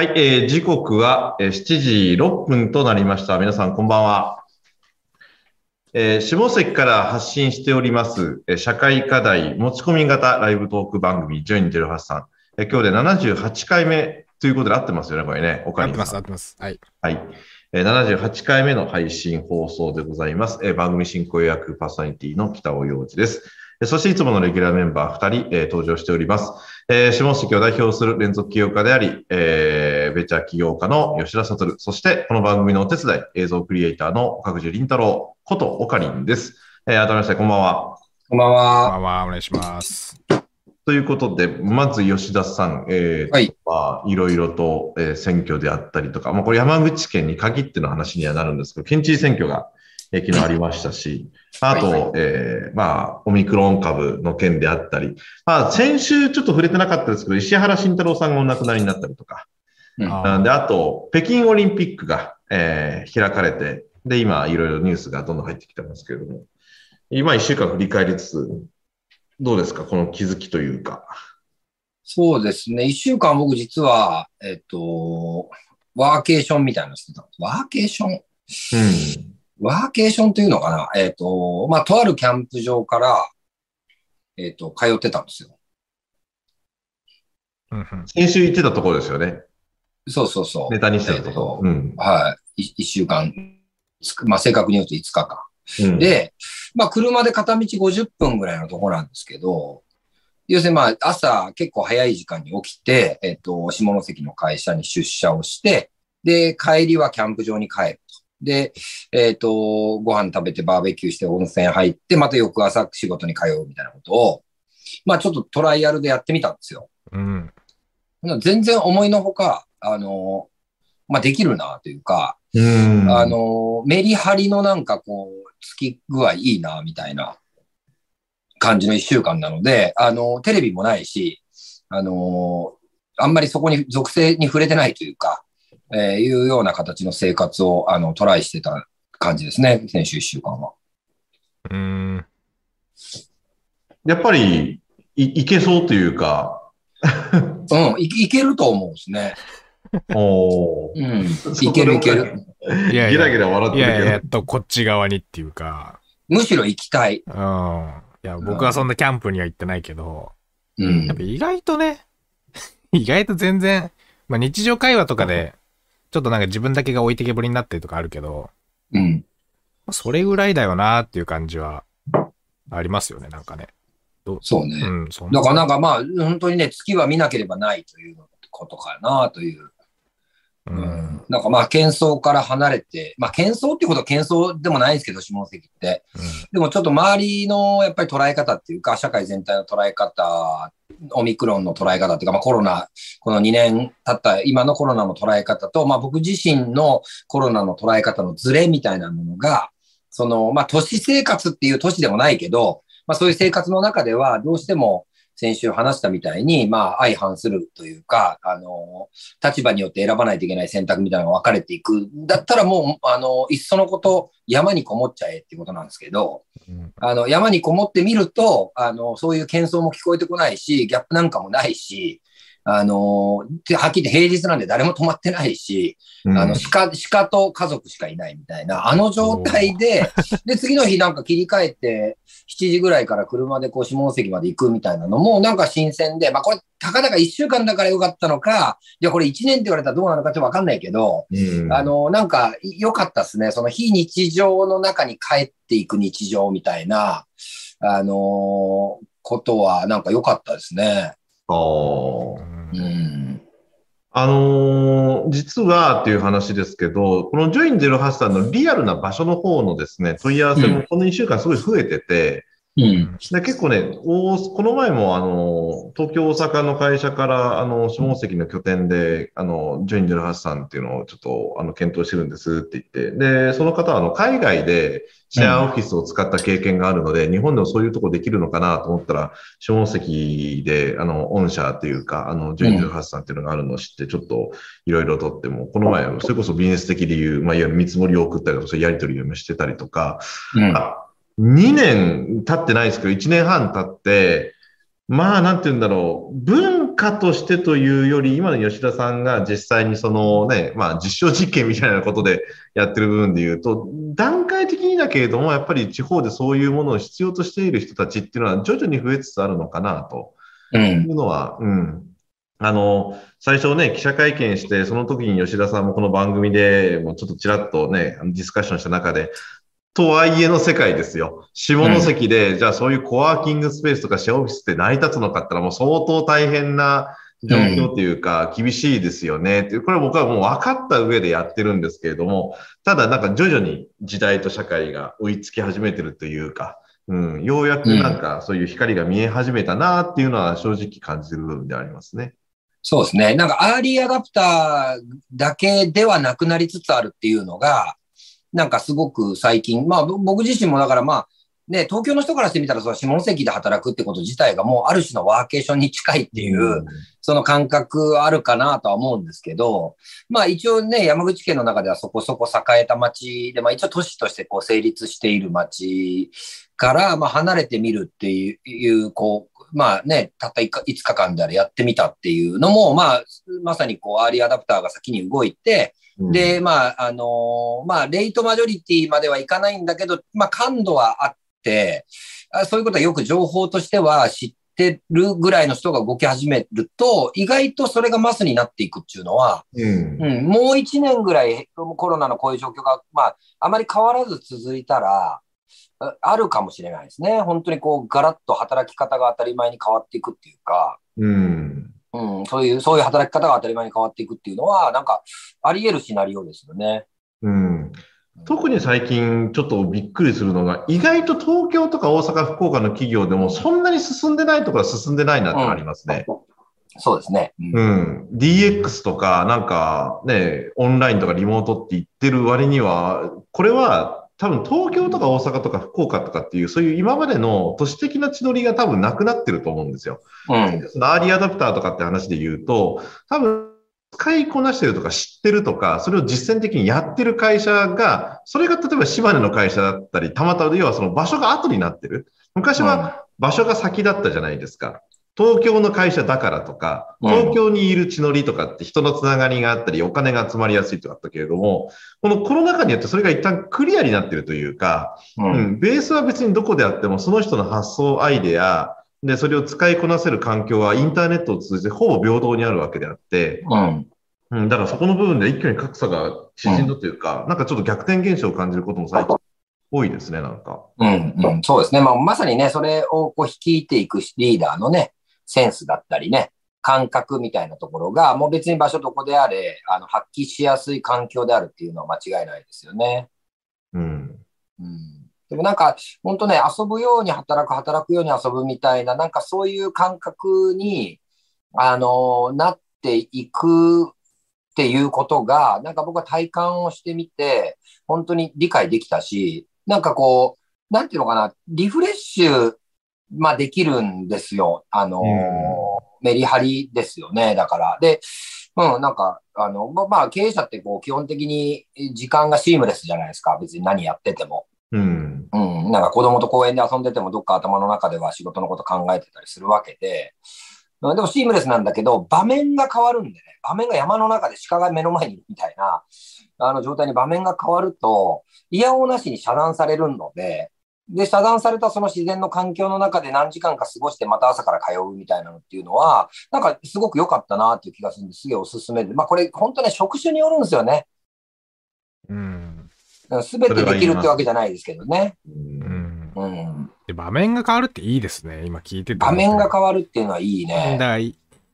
はい、えー、時刻はえー7時6分となりました。皆さん、こんばんは。えー下関から発信しております、えー社会課題持ち込み型ライブトーク番組、ジョイン08さん。えー今日で78回目ということで合ってますよね、これね。岡合ってます、合ってます。はい。はい。えー78回目の配信放送でございます。えー番組進行予約パーソナリティの北尾洋二です。えーそしていつものレギュラーメンバー2人、えー登場しております。えー下関を代表する連続起業家であり、えーベンチャー起業家の吉田悟、そしてこの番組のお手伝い、映像クリエイターの岡口凛太郎ことオカリンです。えー改めましてこんばんは。こんばんこんは。ばんは、お願いします。ということで、まず吉田さん、えーはいまあ、いろいろと、えー選挙であったりとか、まあ、これ山口県に限っての話にはなるんですけど、県知事選挙が、えー昨日ありましたし、あと、はいはいえーまあ、オミクロン株の件であったり、まあ、先週ちょっと触れてなかったですけど、石原慎太郎さんがお亡くなりになったりとか、うんで、あと、北京オリンピックが、えー開かれて、で、今、いろいろニュースがどんどん入ってきてますけれども、今一週間振り返りつつ、どうですか？この気づきというか。そうですね。一週間僕実は、えっと、ワーケーションみたいなのしてたんです。ワーケーション？うん。ワーケーションというのかな？えっと、まあ、とあるキャンプ場から、えっと、通ってたんですよ。うんうん先週言ってたところですよね。そうそうそう。ネタにしてたところ。うん。はい。い一週間、つくまあ、正確に言うと5日間。うん、で、まあ、車で片道50分ぐらいのところなんですけど、要するにまあ、朝結構早い時間に起きて、えっと、下関の会社に出社をして、で、帰りはキャンプ場に帰ると。で、えっと、ご飯食べてバーベキューして温泉入って、また翌朝仕事に通うみたいなことを、まあちょっとトライアルでやってみたんですよ。うん。全然思いのほか、あの、まあできるなというか、うん。あ、の、メリハリのなんかこう、つき具合いいな、みたいな感じの一週間なので、あの、テレビもないし、あの、あんまりそこに属性に触れてないというか、えーいうような形の生活を、あの、トライしてた感じですね、先週一週間は。うん。やっぱりい、いけそうというか、うん、いいけると思うんですね。おーうん、いけるいける。いやいや、ギラギラ笑ってるけど。いやいや、やっとこっち側にっていうか、むしろ行きたい。うん。いや、僕はそんなキャンプには行ってないけど、うんやっぱ。意外とね、意外と全然、まあ日常会話とかで、ちょっとなんか自分だけが置いてけぼりになってるとかあるけど、うん。まあそれぐらいだよなっていう感じはありますよね、なんかね。そうね。うん、そんだからなんかまあ、本当にね、月は見なければないということかなという。う。うんん。なんかまあ、喧騒から離れて、まあ、喧騒っていうことは喧騒でもないんですけど、下関って。でもちょっと周りのやっぱり捉え方っていうか、社会全体の捉え方、オミクロンの捉え方っていうか、まあコロナ、この2年経った今のコロナの捉え方と、まあ僕自身のコロナの捉え方のズレみたいなものが、その、まあ都市生活っていう都市でもないけど、まあそういう生活の中ではどうしても先週話したみたいに、まあ相反するというか、あの、立場によって選ばないといけない選択みたいなのが分かれていく。だったらもう、あの、いっそのこと山にこもっちゃえっていうことなんですけど、うんあの、山にこもってみると、あの、そういう喧騒も聞こえてこないし、ギャップなんかもないし、あの、ではっきり言って平日なんで誰も泊まってないし、うんあの、鹿、鹿と家族しかいないみたいな、あの状態で、で、次の日なんか切り替えて、7時ぐらいから車でこう下関まで行くみたいなのもなんか新鮮で、まあこれ、たかだか1週間だからよかったのか、いやこれ1年って言われたらどうなのかってわかんないけど、うんあの、なんか良かったですね。その非日常の中に帰っていく日常みたいな、あのことはなんか良かったですね。あーうん。あのー実はっていう話ですけど、このジョイン08さんのリアルな場所の方のですね、問い合わせもこの1週間すごい増えてて、うん。で結構ね、大この前もあの東京、大阪の会社からあの下関の拠点であのジョイン08さんっていうのをちょっとあの検討してるんですって言って、でその方はあの海外でシェアオフィスを使った経験があるので、日本でもそういうとこできるのかなと思ったら、下関であの御社っていうか、あのジョイン08さんっていうのがあるのを知って、ちょっといろいろとっても、この前、それこそビジネス的理由、まあ、いわゆる見積もりを送ったりとか、そういうやり取りをしてたりとか、うん。あ2年経ってないですけど、1年半経って、まあ、なんて言うんだろう、文果としてというより、今の吉田さんが実際にそのね、まあ実証実験みたいなことで やってる部分で言うと、段階的にだけれども、やっぱり地方でそういうものを必要としている人たちっていうのは徐々に増えつつあるのかなと。いうのは、うん、うんあの、最初ね、記者会見して、その時に吉田さんもこの番組でもうちょっとちらっとね、ディスカッションした中で、とはいえの世界ですよ。下関で、うん、じゃあそういうコワーキングスペースとかシェアオフィスって成り立つのかったらもう相当大変な状況というか、厳しいですよねっていう、これは僕はもう分かった上でやってるんですけれども、ただなんか徐々に時代と社会が追いつき始めてるというか、うん、ようやくなんかそういう光が見え始めたなっていうのは正直感じる部分でありますね。そうですね。なんかアーリーアダプターだけではなくなりつつあるっていうのが、なんかすごく最近、まあ僕自身もだからまあ、ね、東京の人からしてみたら、その下関で働くってこと自体がもうある種のワーケーションに近いっていう、その感覚あるかなとは思うんですけど、まあ一応ね、山口県の中ではそこそこ栄えた町で、まあ一応都市としてこう成立している町から、まあ離れてみるっていう、こう、まあね、たった5日間であれやってみたっていうのも、まあ、まさにこう、アーリーアダプターが先に動いて、で、まあ、あのー、まあ、レイトマジョリティまではいかないんだけど、まあ、感度はあって、あそういうことはよく情報としては知ってるぐらいの人が動き始めると、意外とそれがマスになっていくっていうのは、うん、うん、もう1年ぐらいコロナのこういう状況が、まあ、あまり変わらず続いたら、あるかもしれないですね。本当にこう、ガラッと働き方が当たり前に変わっていくっていうか、うん。うん、そういう、そういう働き方が当たり前に変わっていくっていうのは、なんか、あり得るシナリオですよね。うん。特に最近ちょっとびっくりするのが、意外と東京とか大阪、福岡の企業でもそんなに進んでないところは進んでないなってありますね。うん、そうですね、うん。うん。DX とか、なんかね、オンラインとかリモートって言ってる割には、これは多分東京とか大阪とか福岡とかっていう、そういう今までの都市的な地のりが多分なくなってると思うんですよ。うん。そのアーリーアダプターとかって話で言うと、多分使いこなしてるとか知ってるとか、それを実践的にやってる会社が、それが例えば島根の会社だったり、たまたま要はその場所が後になってる。昔は場所が先だったじゃないですか。東京の会社だからとか、東京にいる地のりとかって人のつながりがあったり、お金が集まりやすいとかあったけれども、このコロナ禍によってそれが一旦クリアになっているというか、うん、うん、ベースは別にどこであっても、その人の発想、アイデア、で、それを使いこなせる環境はインターネットを通じてほぼ平等にあるわけであって、うん。うん、だからそこの部分で一挙に格差が縮んだというか、うん、なんかちょっと逆転現象を感じることも最近多いですね、なんか。うん、うん、そうですね。まあ、まさにね、それをこう率いていくリーダーのね、センスだったりね、感覚みたいなところが、もう別に場所どこであれ、あの、発揮しやすい環境であるっていうのは間違いないですよね。うん。うん、でもなんか、本当ね、遊ぶように働く、働くように遊ぶみたいな、なんかそういう感覚に、あの、なっていくっていうことが、なんか僕は体感をしてみて、本当に理解できたし、なんかこう、なんていうのかな、リフレッシュまあできるんですよ。あのー、メリハリですよね。だから。で、うん、なんか、あの、まあ、経営者ってこう、基本的に時間がシームレスじゃないですか。別に何やってても。うん。うん。なんか子供と公園で遊んでても、どっか頭の中では仕事のこと考えてたりするわけで、でもシームレスなんだけど、場面が変わるんでね、場面が山の中で鹿が目の前にいるみたいな、あの状態に場面が変わると、嫌おなしに遮断されるので、で、遮断されたその自然の環境の中で何時間か過ごしてまた朝から通うみたいなのっていうのは、なんかすごく良かったなっていう気がするんですげえおすすめで。まあこれ本当ね、職種によるんですよね。うん。すべてできるってわけじゃないですけどね。うん。うん。で場面が変わるっていいですね。今聞いてて。場面が変わるっていうのはいいね。だか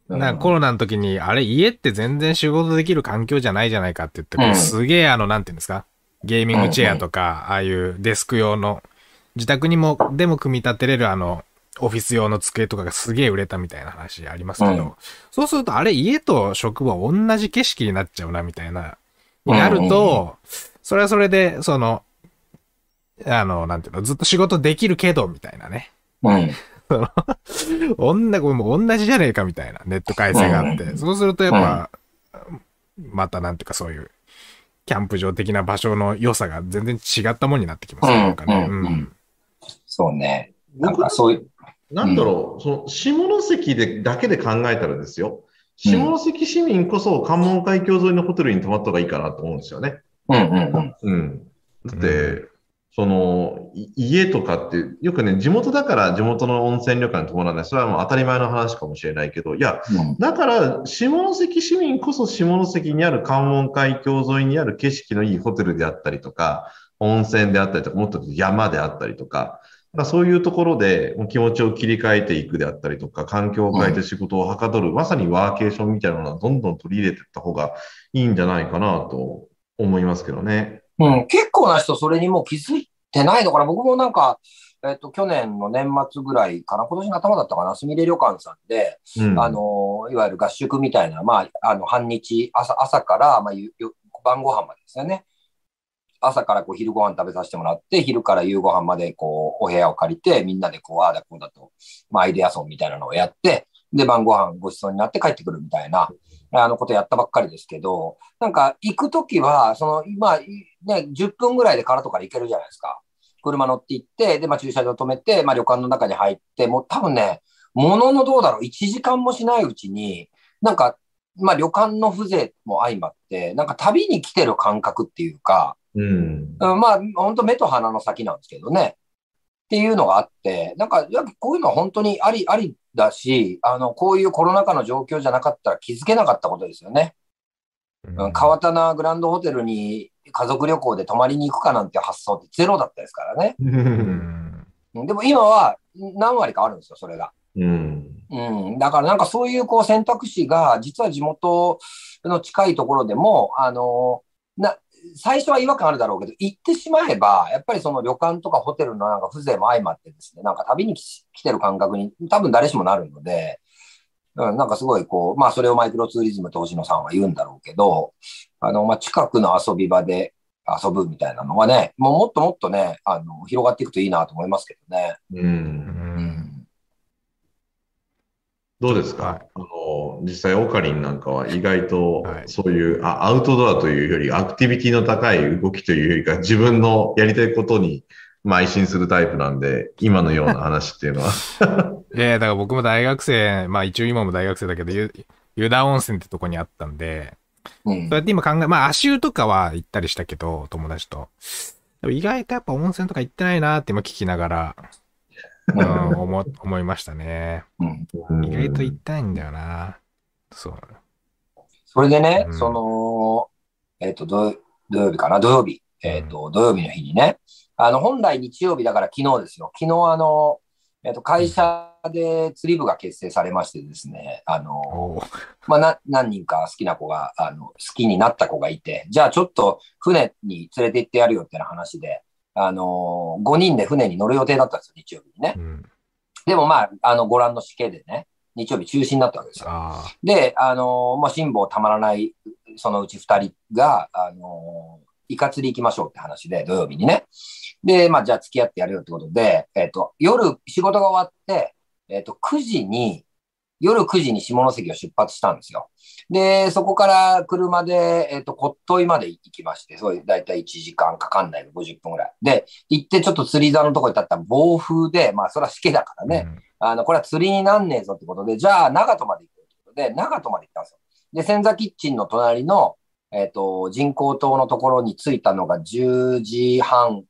らなんかコロナの時に、あれ家って全然仕事できる環境じゃないじゃないかって言って、うん、すげえあの、なんていうんですか？ゲーミングチェアとか、ああいうデスク用の自宅にも、でも組み立てれるあの、オフィス用の机とかがすげえ売れたみたいな話ありますけど、うん、そうするとあれ家と職場同じ景色になっちゃうなみたいな、になると、それはそれで、その、あの、なんていうの、ずっと仕事できるけど、みたいなね。うん。その、女、もう同じじゃねえかみたいなネット回線があって、そうするとやっぱ、またなんていうかそういう、キャンプ場的な場所の良さが全然違ったもんになってきますね。なんかね。うん。そうね。なんかそういう。なんだろう、その下関でだけで考えたらですよ。下関市民こそ関門海峡沿いのホテルに泊まった方がいいかなと思うんですよね。うんうんうん。うん。だって、その、い家とかって、よくね、地元だから地元の温泉旅館に泊まらない。それはもう当たり前の話かもしれないけど、いや、うんだから、下関市民こそ下関にある関門海峡沿いにある景色のいいホテルであったりとか、温泉であったりとか、もっと山であったりとか、まあそういうところで気持ちを切り替えていくであったりとか、環境を変えて仕事をはかどる、まさにワーケーションみたいなのはどんどん取り入れていった方がいいんじゃないかなと思いますけどね。うん、結構な人それにもう気づいてないのかな。僕もなんか、えっと、去年の年末ぐらいかな、今年の頭だったかな、すみれ旅館さんで、うん。あの、いわゆる合宿みたいな、まあ、あの、半日、朝、朝から、まあ、晩ご飯までですよね。朝からこう昼ご飯食べさせてもらって、昼から夕ご飯までこう、お部屋を借りて、みんなでこう、ああだこうだと、まあ、アイデアソンみたいなのをやって、で、晩ご飯ごちそうになって帰ってくるみたいな、あのことやったばっかりですけど、なんか行くときは、その、まあ、ね、10分ぐらいで空とかで行けるじゃないですか。車乗って行って、で、まあ駐車場止めて、まあ旅館の中に入って、もう多分ね、もののどうだろう、1時間もしないうちに、なんか、まあ旅館の風情も相まって、なんか旅に来てる感覚っていうか、うん。うんまあ本当目と鼻の先なんですけどね。っていうのがあって、なんか、こういうのは本当にあり、ありだし、あの、こういうコロナ禍の状況じゃなかったら気づけなかったことですよね。うん、川棚グランドホテルに家族旅行で泊まりに行くかなんて発想ってゼロだったですからね。でも今は何割かあるんですよ、それが。うん。うん。だからなんかそういうこう選択肢が、実は地元の近いところでも、あの、な、最初は違和感あるだろうけど、行ってしまえば、やっぱりその旅館とかホテルのなんか風情も相まってですね、なんか旅に来来てる感覚に多分誰しもなるので、うん、なんかすごいこう、まあそれをマイクロツーリズムと星野さんは言うんだろうけど、あの、まあ近くの遊び場で遊ぶみたいなのはね、もうもっともっとね、あの、広がっていくといいなと思いますけどね。う。うんんどうですか、はい。あの、実際オカリンなんかは意外とはい。そういう、あアウトドアというより、アクティビティの高い動きというよりか、自分のやりたいことに邁進するタイプなんで、今のような話っていうのは。いやだから僕も大学生、まあ一応今も大学生だけど、ゆ湯田温泉ってとこにあったんで、うん。そうやって今考え、まあ足湯とかは行ったりしたけど、友達と。でも意外とやっぱ温泉とか行ってないなって今聞きながら、うん、思、思いましたね。うん意外と行ったいんだよな。そう。それでね、うんその、えっ、と土、土曜日かな？土曜日。えっ、と、土曜日の日にね、あの、本来日曜日だから昨日ですよ。昨日あの、えっ、と、会社で釣り部が結成されましてですね、あの、まあ、な、何人か好きな子が、あの、好きになった子がいて、じゃあちょっと船に連れて行ってやるよってな話で、あの、5人で船に乗る予定だったんですよ、日曜日にね。うん。でもまあ、あの、ご覧の死刑でね、日曜日中止になったわけですよ。で、あのーまあ、辛抱たまらない、そのうち二人が、あのーイカ釣り行きましょうって話で、土曜日にね。で、まあ、じゃあ付き合ってやるよってことで、えっ、と、夜、仕事が終わって、えっ、と、9時に、夜9時に下関を出発したんですよ。で、そこから車で、えっ、と、骨董まで行きまして、そういう、だいたい1時間かかんない50分ぐらい。で、行ってちょっと釣り座のとこに立ったら暴風で、まあ、それはしけだからね。あの、これは釣りになんねえぞってことで、じゃあ、長門まで行こうってことで、長門まで行ったんですよ。で、千座キッチンの隣の、えっ、と、人工島のところに着いたのが10時半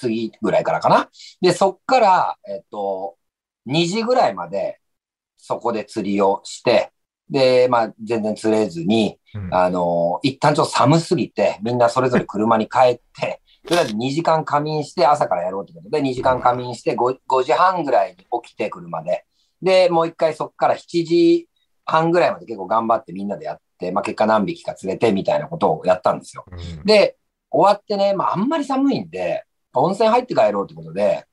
過ぎぐらいからかな。で、そっから、えっ、と、2時ぐらいまで、そこで釣りをして、で、まあ、全然釣れずに、うんあの、一旦ちょっと寒すぎて、みんなそれぞれ車に帰って、とりあえず2時間仮眠して朝からやろうってことで、2時間仮眠して 5, 5時半ぐらいに起きて車で。で、もう一回そこから7時半ぐらいまで結構頑張ってみんなでやって、まあ結果何匹か釣れてみたいなことをやったんですよ。うんで、終わってね、まああんまり寒いんで、温泉入って帰ろうってことで、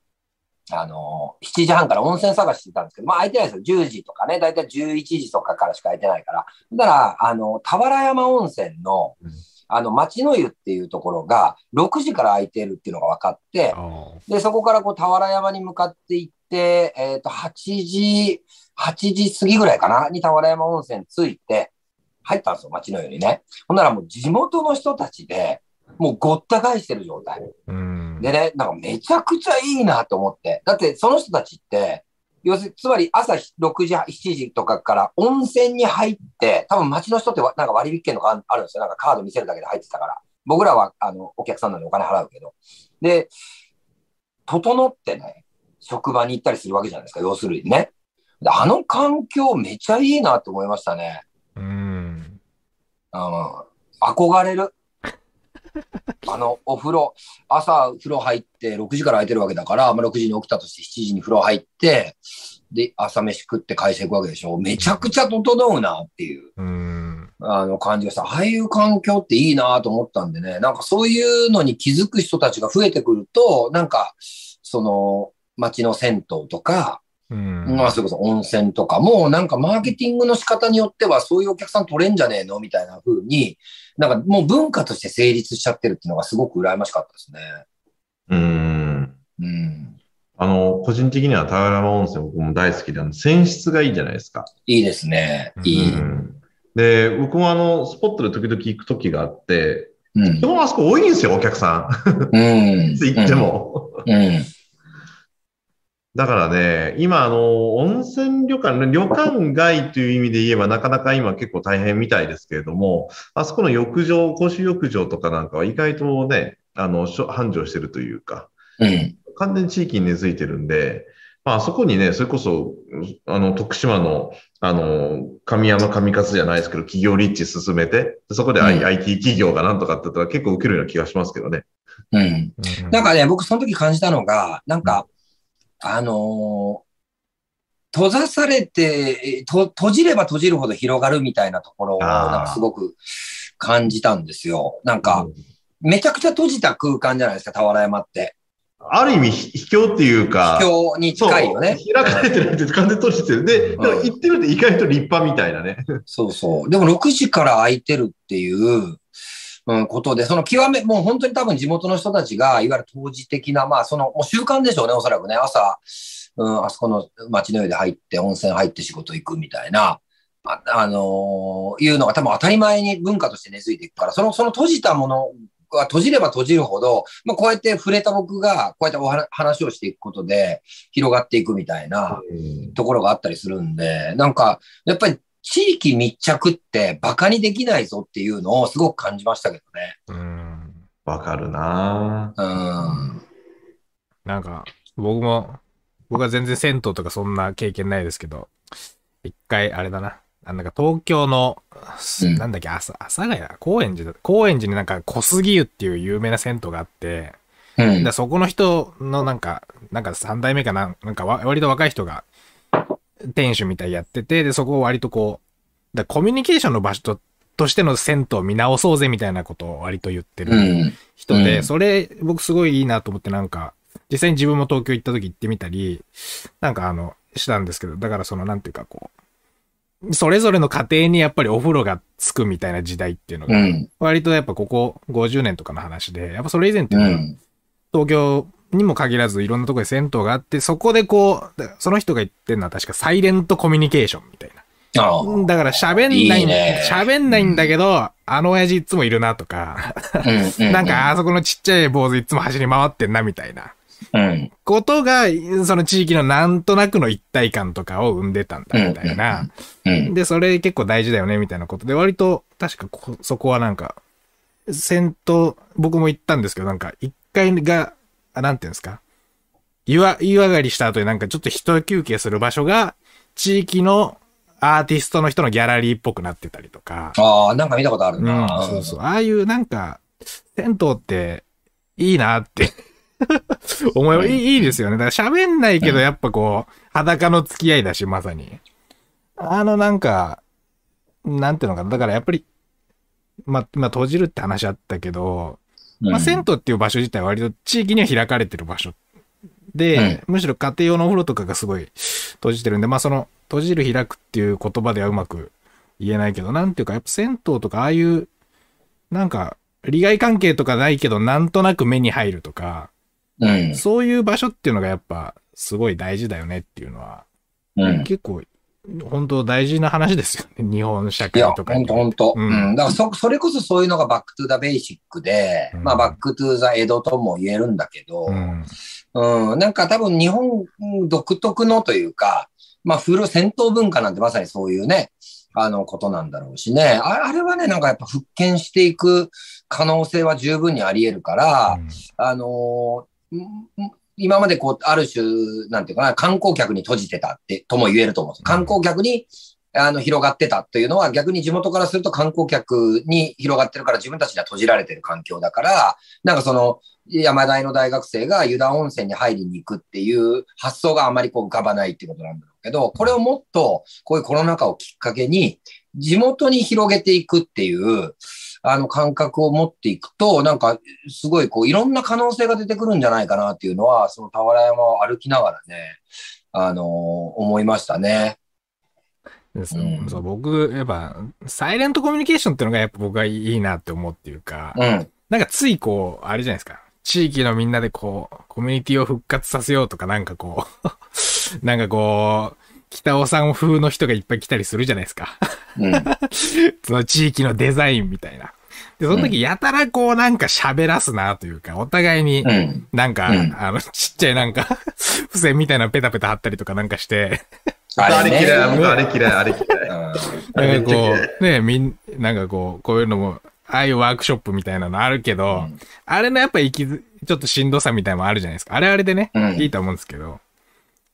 あの7時半から温泉探してたんですけど、まあ空いてないですよ。10時とかね、だいたい11時とかからしか空いてないから。だから、あの、俵山温泉のうん、あの、町の湯っていうところが、6時から空いてるっていうのが分かって、あで、そこからこう、俵山に向かって行って、えっ、と、8時、8時過ぎぐらいかなに俵山温泉着いて、入ったんですよ、町の湯にね。ほんならもう地元の人たちで、もうごった返してる状態。うん。でね、なんかめちゃくちゃいいなと思って。だってその人たちって、要するに、つまり朝6時、7時とかから温泉に入って、多分街の人ってわなんか割引券とかああるんですよ。なんかカード見せるだけで入ってたから。僕らは、あの、お客さんなのでお金払うけど。で、整ってね、職場に行ったりするわけじゃないですか、要するにね。であの環境めっちゃいいなって思いましたね。うん。うん。憧れる。あの、お風呂、朝風呂入って6時から空いてるわけだから、まあ、6時に起きたとして7時に風呂入って、で、朝飯食って会社行くわけでしょ。めちゃくちゃ整うなっていう、うん。あの感じがした。ああいう環境っていいなと思ったんでね、なんかそういうのに気づく人たちが増えてくると、なんか、その、街の銭湯とか、うん。まあ、それこそ温泉とかも、なんかマーケティングの仕方によっては、そういうお客さん取れんじゃねえのみたいな風に、なんかもう文化として成立しちゃってるっていうのがすごく羨ましかったですね。うん。うん。あの、個人的には田原温泉僕も大好きで、あの、泉質がいいじゃないですか。いいですね。いい。うん。で、僕もあの、スポットで時々行く時があって、うん基。本あそこ多いんですよ、お客さうん。ん。いつ行っても。うん。だからね、今、あの、温泉旅館、旅館街という意味で言えば、なかなか今結構大変みたいですけれども、あそこの浴場、公衆浴場とかなんかは意外とね、あの、しょ繁盛してるというか、うん。完全に地域に根付いてるんで、まあ、あそこにね、それこそ、あの、徳島の、あの、神山神勝じゃないですけど、企業立地進めて、そこで、I うん IT 企業がなんとかって言ったら結構受けるような気がしますけどね。うん。うんなんかね、僕その時感じたのが、なんか、あのー閉ざされて、えと、閉じれば閉じるほど広がるみたいなところを、なんかすごく感じたんですよ。なんか、めちゃくちゃ閉じた空間じゃないですか、俵山って。ある意味、ひ秘境っていうか、秘境に近いよね。開かれてないって完全に閉じてる。で、うんでも行ってるって意外と立派みたいなね。そうそう。でも6時から空いてるっていう、うん、ことで、その極め、もう本当に多分地元の人たちが、いわゆる当時的な、まあその、もう習慣でしょうね、おそらくね。朝、うん、あそこの街の湯で入って、温泉入って仕事行くみたいな、あ、あのーいうのが多分当たり前に文化として根付いていくから、その、その閉じたものが閉じれば閉じるほど、まあこうやって触れた僕が、こうやってお話話をしていくことで広がっていくみたいな、ところがあったりするんで、なんか、やっぱり地域密着ってバカにできないぞっていうのをすごく感じましたけどね。うん。わかるなぁうん。なんか、僕も、僕は全然銭湯とかそんな経験ないですけど、一回、あれだな。あなんか東京の、すうんなんだっけ、朝、阿佐ヶ谷高円寺だ。高円寺になんか小杉湯っていう有名な銭湯があって、うんで。そこの人のなんか、なんか三代目かな、なんかわ割と若い人が店主みたいやってて、で、そこを割とこう、だコミュニケーションの場所ととしての銭湯を見直そうぜみたいなことを割と言ってるうん。人で、うんそれ僕すごいいいなと思ってなんか、実際に自分も東京行った時行ってみたり、なんかあの、したんですけど、だからそのなんていうかこう、それぞれの家庭にやっぱりお風呂がつくみたいな時代っていうのが、うん。割とやっぱここ50年とかの話で、やっぱそれ以前っていうのは、うん。東京にも限らずいろんなところで銭湯があって、そこでこう、その人が言ってるのは確かサイレントコミュニケーションみたいな。だから喋んないいいね喋んないんだけど、あの親父いつもいるなとか、うん。なんかあそこのちっちゃい坊主いつも走り回ってんなみたいなうん。ことが、その地域のなんとなくの一体感とかを生んでたんだみたいな。うん。で、それ結構大事だよねみたいなことで、割と確かこそこはなんか、戦闘、僕も行ったんですけど、なんか一階が、あなんていうんですか？湯わ、湯上がりした後になんかちょっと一休憩する場所が、地域のアーティストの人のギャラリーっぽくなってたりとか。ああ、なんか見たことあるうん、な。そうそう。ああいうなんか、銭湯っていいなって 思い、いいいいですよね。だから喋んないけどやっぱこう、裸の付き合いだし、まさに。あのなんか、なんていうのかな。だからやっぱり、まあ、まあ閉じるって話あったけど、うん。まあ銭湯っていう場所自体は割と地域には開かれてる場所で、むしろ家庭用のお風呂とかがすごい閉じてるんで、まあその閉じる開くっていう言葉ではうまく言えないけど、なんていうかやっぱ銭湯とかああいう、なんか利害関係とかないけどなんとなく目に入るとか、うん。そういう場所っていうのがやっぱすごい大事だよねっていうのは、うん。結構本当大事な話ですよね。日本社会とかにほんとほんと。ううんん。だからそ、それこそそういうのが back to the basic で、うんまあ back to the 江戸とも言えるんだけど、うん。うん、なんか多分日本独特のというか、まあ、風呂、銭湯文化なんてまさにそういうね、あの、ことなんだろうしね。ああれはね、なんかやっぱ復権していく可能性は十分にあり得るから、あのーん今までこう、ある種、なんていうかな、観光客に閉じてたって、とも言えると思うんです。観光客に、あの、広がってたというのは、逆に地元からすると観光客に広がってるから自分たちには閉じられてる環境だから、なんかその、山大の大学生が湯田温泉に入りに行くっていう発想があまりこう浮かばないってことなんだろうけど、これをもっと、こういうコロナ禍をきっかけに、地元に広げていくっていう、あの感覚を持っていくと、なんか、すごいこう、いろんな可能性が出てくるんじゃないかなっていうのは、その俵山を歩きながらね、あのー思いましたね。ですうんそう僕、やっぱ、サイレントコミュニケーションっていうのがやっぱ僕はいいなって思うっていうか、うん。なんかついこう、あれじゃないですか。地域のみんなでこう、コミュニティを復活させようとかなんかこう、なんかこう、北尾さん風の人がいっぱい来たりするじゃないですか。うん。その地域のデザインみたいな。で、その時やたらこうなんか喋らすなというか、お互いにうん。なんか、うんあの、ちっちゃいなんか、付箋みたいなのペタペタ貼ったりとかなんかして、あれ嫌い、あれ嫌い、あれ嫌い。うん なんかこう、ね、みん、なんかこう、こういうのも、ああいうワークショップみたいなのあるけど、うんあれのやっぱ行きず、ちょっとしんどさみたいなのもあるじゃないですか。あれあれでね、うんいいと思うんですけど。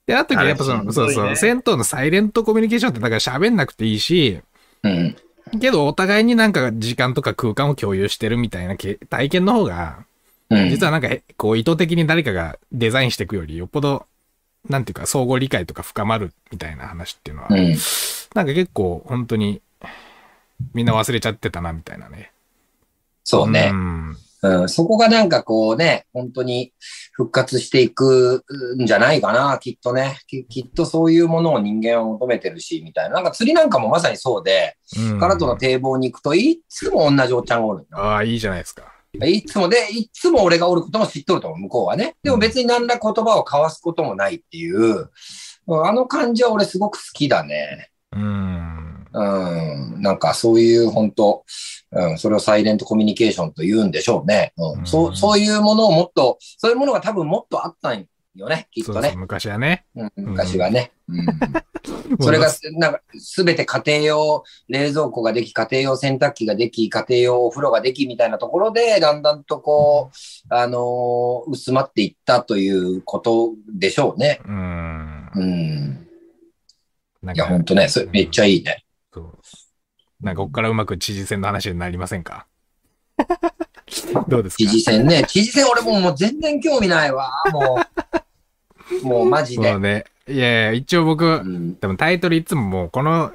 で、あとやっぱその、ねそうそう、銭湯のサイレントコミュニケーションってだから喋んなくていいし、うん。けどお互いになんか時間とか空間を共有してるみたいなけ体験の方が、うん。実はなんかへ、こう意図的に誰かがデザインしていくより、よっぽど、なんていうか、相互理解とか深まるみたいな話っていうのは、うん。なんか結構本当に、みんな忘れちゃってたな、みたいなね。そうねう。ん。うん。そこがなんかこうね、本当に復活していくんじゃないかな、きっとね。ききっとそういうものを人間は求めてるし、みたいな。なんか釣りなんかもまさにそうで、うんカラトの堤防に行くといつも同じおっちゃんがおるああ、いいじゃないですか。いつもで、いつも俺がおることも知っとると思う、向こうはね。でも別に何ら言葉を交わすこともないっていう、うんあの感じは俺すごく好きだね。うん。うん。なんかそういう本当、うん、それをサイレントコミュニケーションと言うんでしょうね。うん。うんそう、そういうものをもっと、そういうものが多分もっとあったんよね、きっそうそう、とね。昔はね。うん、昔はね。うん。それが、なんか、すべて家庭用冷蔵庫ができ、家庭用洗濯機ができ、家庭用お風呂ができみたいなところで、だんだんとこう、あのー薄まっていったということでしょうね。うん。うん。いや、ほんとね、それめっちゃいいね。そうなんか、ここからうまく知事選の話になりませんか？どうですか？知事選ね。知事選俺もうもう全然興味ないわ。もう、もうマジでそう。ね。いやいや、一応僕、うん、でもタイトルいつももう、この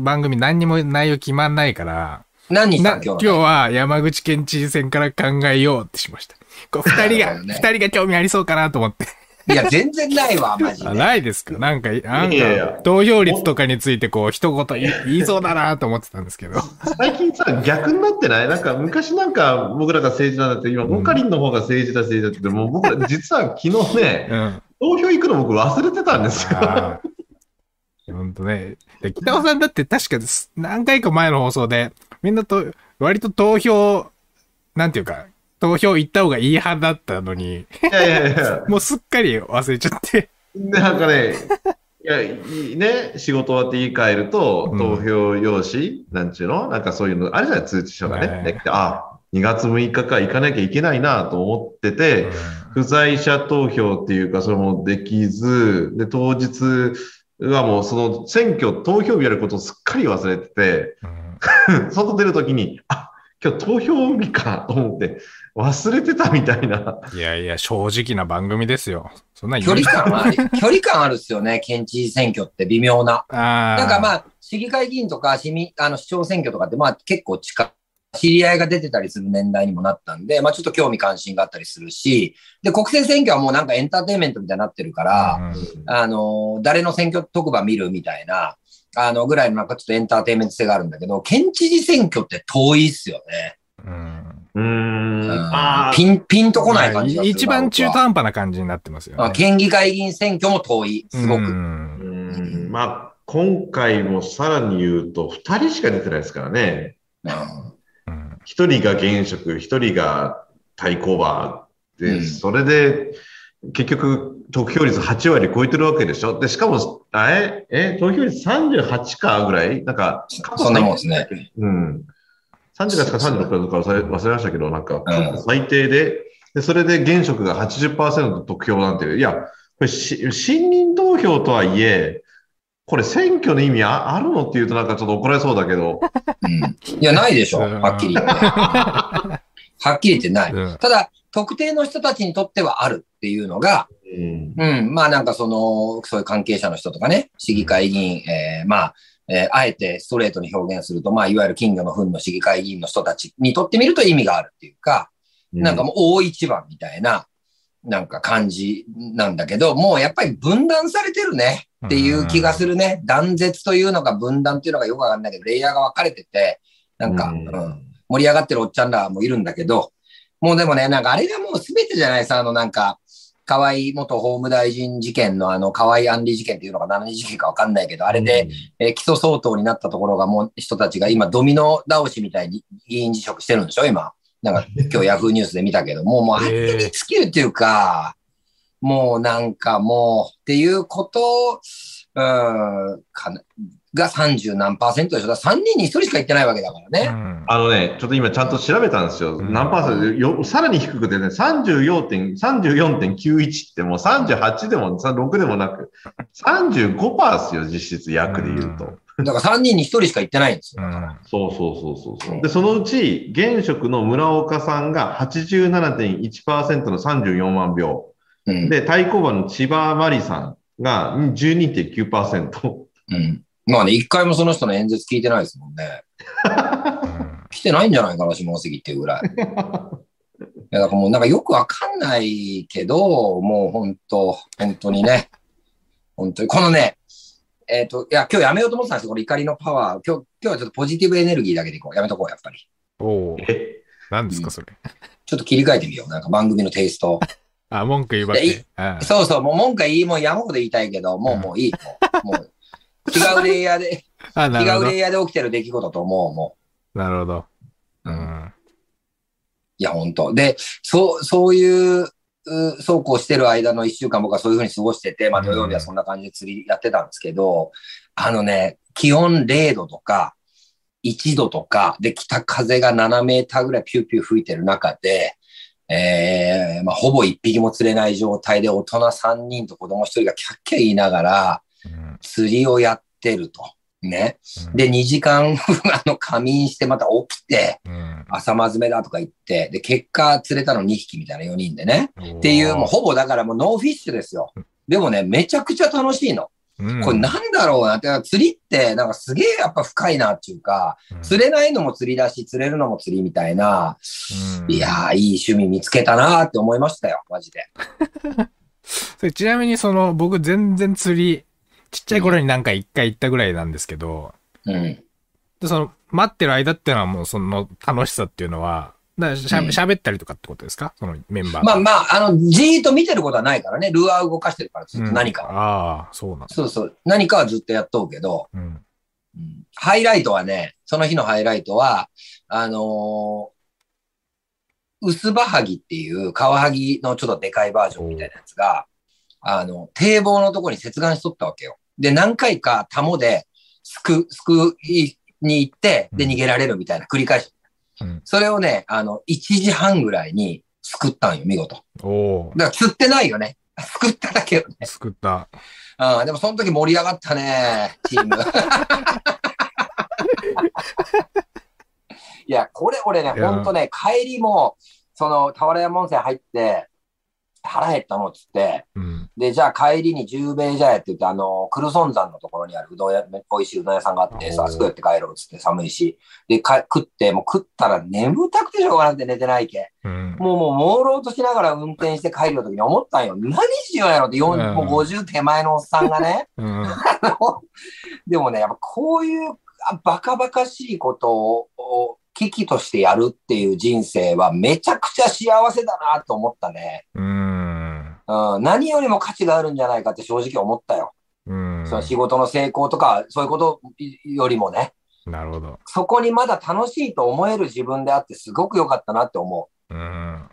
番組何にも内容決まんないから、何した？な今今日の日は山口県知事選から考えようってしました。こう二人が、なるほどね二人が興味ありそうかなと思って。いや、全然ないわ、マジで。あないですか？なんか、なんか、投票率とかについてこう、一言言い言いそうだなと思ってたんですけど。最近さ、逆になってない？なんか昔なんか僕らが政治なんだって、今、ボカリンの方が政治だ政治だってもう僕ら実は昨日ね、うん。投票行くの僕忘れてたんですよ。ああ。ほんとね。で北尾さんだって確かです何回か前の放送で、みんなと、割と投票、なんていうか、投票行った方がいい派だったのに、いやいやいや、もうすっかり忘れちゃって。なんかね、いや、いいね、仕事終わって家帰ると、うん。投票用紙、なんちゅうの？なんかそういうの、あれじゃない、通知書がね。ねあ、2月6日か行かなきゃいけないなと思ってて、不在者投票っていうか、それもできず、で、当日はもうその選挙、投票日やることをすっかり忘れてて、うん。外出るときに、あ、今日投票日かと思って、忘れてたみたいな。いやいや、正直な番組ですよ。そんな距離感は 距離感あるっすよね、県知事選挙って微妙な。ああ。なんかまあ、市議会議員とか市民、あの、市長選挙とかって、まあ結構近い。知り合いが出てたりする年代にもなったんで、まあちょっと興味関心があったりするし、で、国政選挙はもうなんかエンターテインメントみたいになってるから、うんあの、誰の選挙特番見るみたいな、あの、ぐらいのなんかちょっとエンターテインメント性があるんだけど、県知事選挙って遠いっすよね。うんうーん。あーピン、ピンとこない感じがするな一番中途半端な感じになってますよね。あ県議会議員選挙も遠い、すごく。うんうーんまあ、今回もさらに言うと、2人しか出てないですからね。うんうん1人が現職、1人が対抗馬で、うんそれで結局、得票率8割超えてるわけでしょで、しかも、あえ、え、投票率38かぐらい？なんか、そんなもんですね。うん。38か36かどうか忘れ忘れましたけど、なんか、最低で、で、それで現職が80%の得票なんていう、いや、これし、信任投票とはいえ、これ選挙の意味ああるのって言うとなんかちょっと怒られそうだけど、うん。いや、ないでしょ。うんはっきり言って。はっきり言ってない。うんただ、特定の人たちにとってはあるっていうのが、うん。うん。まあなんかその、そういう関係者の人とかね、市議会議員、えーまあ、えーあえてストレートに表現すると、まあ、いわゆる金魚の糞の市議会議員の人たちにとってみると意味があるっていうか、なんかもう大一番みたいな、なんか感じなんだけど、もうやっぱり分断されてるねっていう気がするね。断絶というのか分断っていうのがよくわかんないけど、レイヤーが分かれてて、なんか、ううんん、盛り上がってるおっちゃんらもいるんだけど、もうでもね、なんかあれがもう全てじゃないさ、あのなんか、河合元法務大臣事件のあの河合案里事件っていうのが何事件かわかんないけど、あれで、、えー起訴相当になったところがもう人たちが今ドミノ倒しみたいに議員辞職してるんでしょ今。なんか今日ヤフーニュースで見たけど、もうもうあれに尽きるっていうか、もうなんかもうっていうこと、うん、かなが30何パーセントでしょ。だから3人に1人しか言ってないわけだからね。うんあのね、ちょっと今ちゃんと調べたんですよ。うん何パーセント？よさらに低くてね、34点34.91ってもう38でも6でもなく、35%ですよ、実質役で言うと。だから3人に1人しか言ってないんですよ。うんそうそうそうそうそう。で、そのうち、現職の村岡さんが87.1%の34万票。うん。で、対抗馬の千葉真理さんが12.9%。うん。まあね、一回もその人の演説聞いてないですもんね。う ん来てないんじゃないかな、下関っていうぐらい。いや、だからもうなんかよくわかんないけど、もう本当、本当にね。本当に。このね、えっ、と、いや、今日やめようと思ってたんですよ。これ怒りのパワー。今日、今日はちょっとポジティブエネルギーだけでいこう。やめとこう、やっぱり。おお。え？何ですか、それ？ちょっと切り替えてみよう。なんか番組のテイストを。あ、文句言うばっいやけ。あそうそう、もう文句はいい、もう山ほど言いたいけど、もうもういい。もう、もう違うレイヤーで、あ、なるほど違うレイ。ヤーで起きてる出来事と思う、もなるほど。うう。ん。いや、本当で、そう、そういう、うそうこうしてる間の一週間僕はそういうふうに過ごしてて、まあ土曜日はそんな感じで釣りやってたんですけど、あのね、気温0度とか、1度とか、で、北風が7メーターぐらいピューピュー吹いてる中で、えー、まあほぼ一匹も釣れない状態で大人3人と子供1人がキャッキャ言いながらうん釣りをやってると。ね。で、2時間 あの仮眠してまた起きて、うん、朝まずめだとか言って、で、結果釣れたの2匹みたいな4人でね。っっていう、もうほぼだからもう no fish ですよ。でもね、めちゃくちゃ楽しいの。うん、これなんだろうなって、釣りってなんかすげえやっぱ深いなっていうか、うん釣れないのも釣りだし、釣れるのも釣りみたいな、うんいやー、いい趣味見つけたなーって思いましたよ、マジで。それちなみにその、僕全然釣り、ちっちゃい頃になんか一回行ったぐらいなんですけど、うん。で、その、待ってる間っていうのはもうその楽しさっていうのは、だしゃうん喋ったりとかってことですか？そのメンバーとまあまあ、あの、じーっと見てることはないからね、ルアー動かしてるから、ずっと何か。うんああ、そうなんだ。そうそう、何かはずっとやっとうけど、うん。うんハイライトはね、その日のハイライトは、あのー薄葉はぎっていうカワハギのちょっとでかいバージョンみたいなやつが、あの、堤防のとこに接岸しとったわけよ。で、何回かタモですく、すくいに行って、で、うん逃げられるみたいな繰り返し。うんそれをね、あの、1時半ぐらいに救ったんよ、見事。おおだから釣ってないよね。救っただけよね。作った。うん、でもその時盛り上がったね、チーム。いや、これ俺ね、ほんとね、帰りも、その、俵山温泉入って、腹減ったのっつって、うん。で、じゃあ帰りに十兵衛茶屋って言って、あの、クルソン山のところにあるうどん屋、美味しいうどん屋さんがあってさ、あそこ寄って帰ろうっつって寒いし。で、か食って、もう食ったら眠たくてしょうがなくて寝てないけ。うん。もうもう朦朧としながら運転して帰る時に思ったんよ。何しようやろって、4うんもう50手前のおっさんがね。うん。でもね、やっぱこういうあバカバカしいことを危機としてやるっていう人生はめちゃくちゃ幸せだなと思ったね。うん。うん、何よりも価値があるんじゃないかって正直思ったよ。うん。その仕事の成功とか、そういうことよりもね、なるほど。そこにまだ楽しいと思える自分であってすごく良かったなって思うん。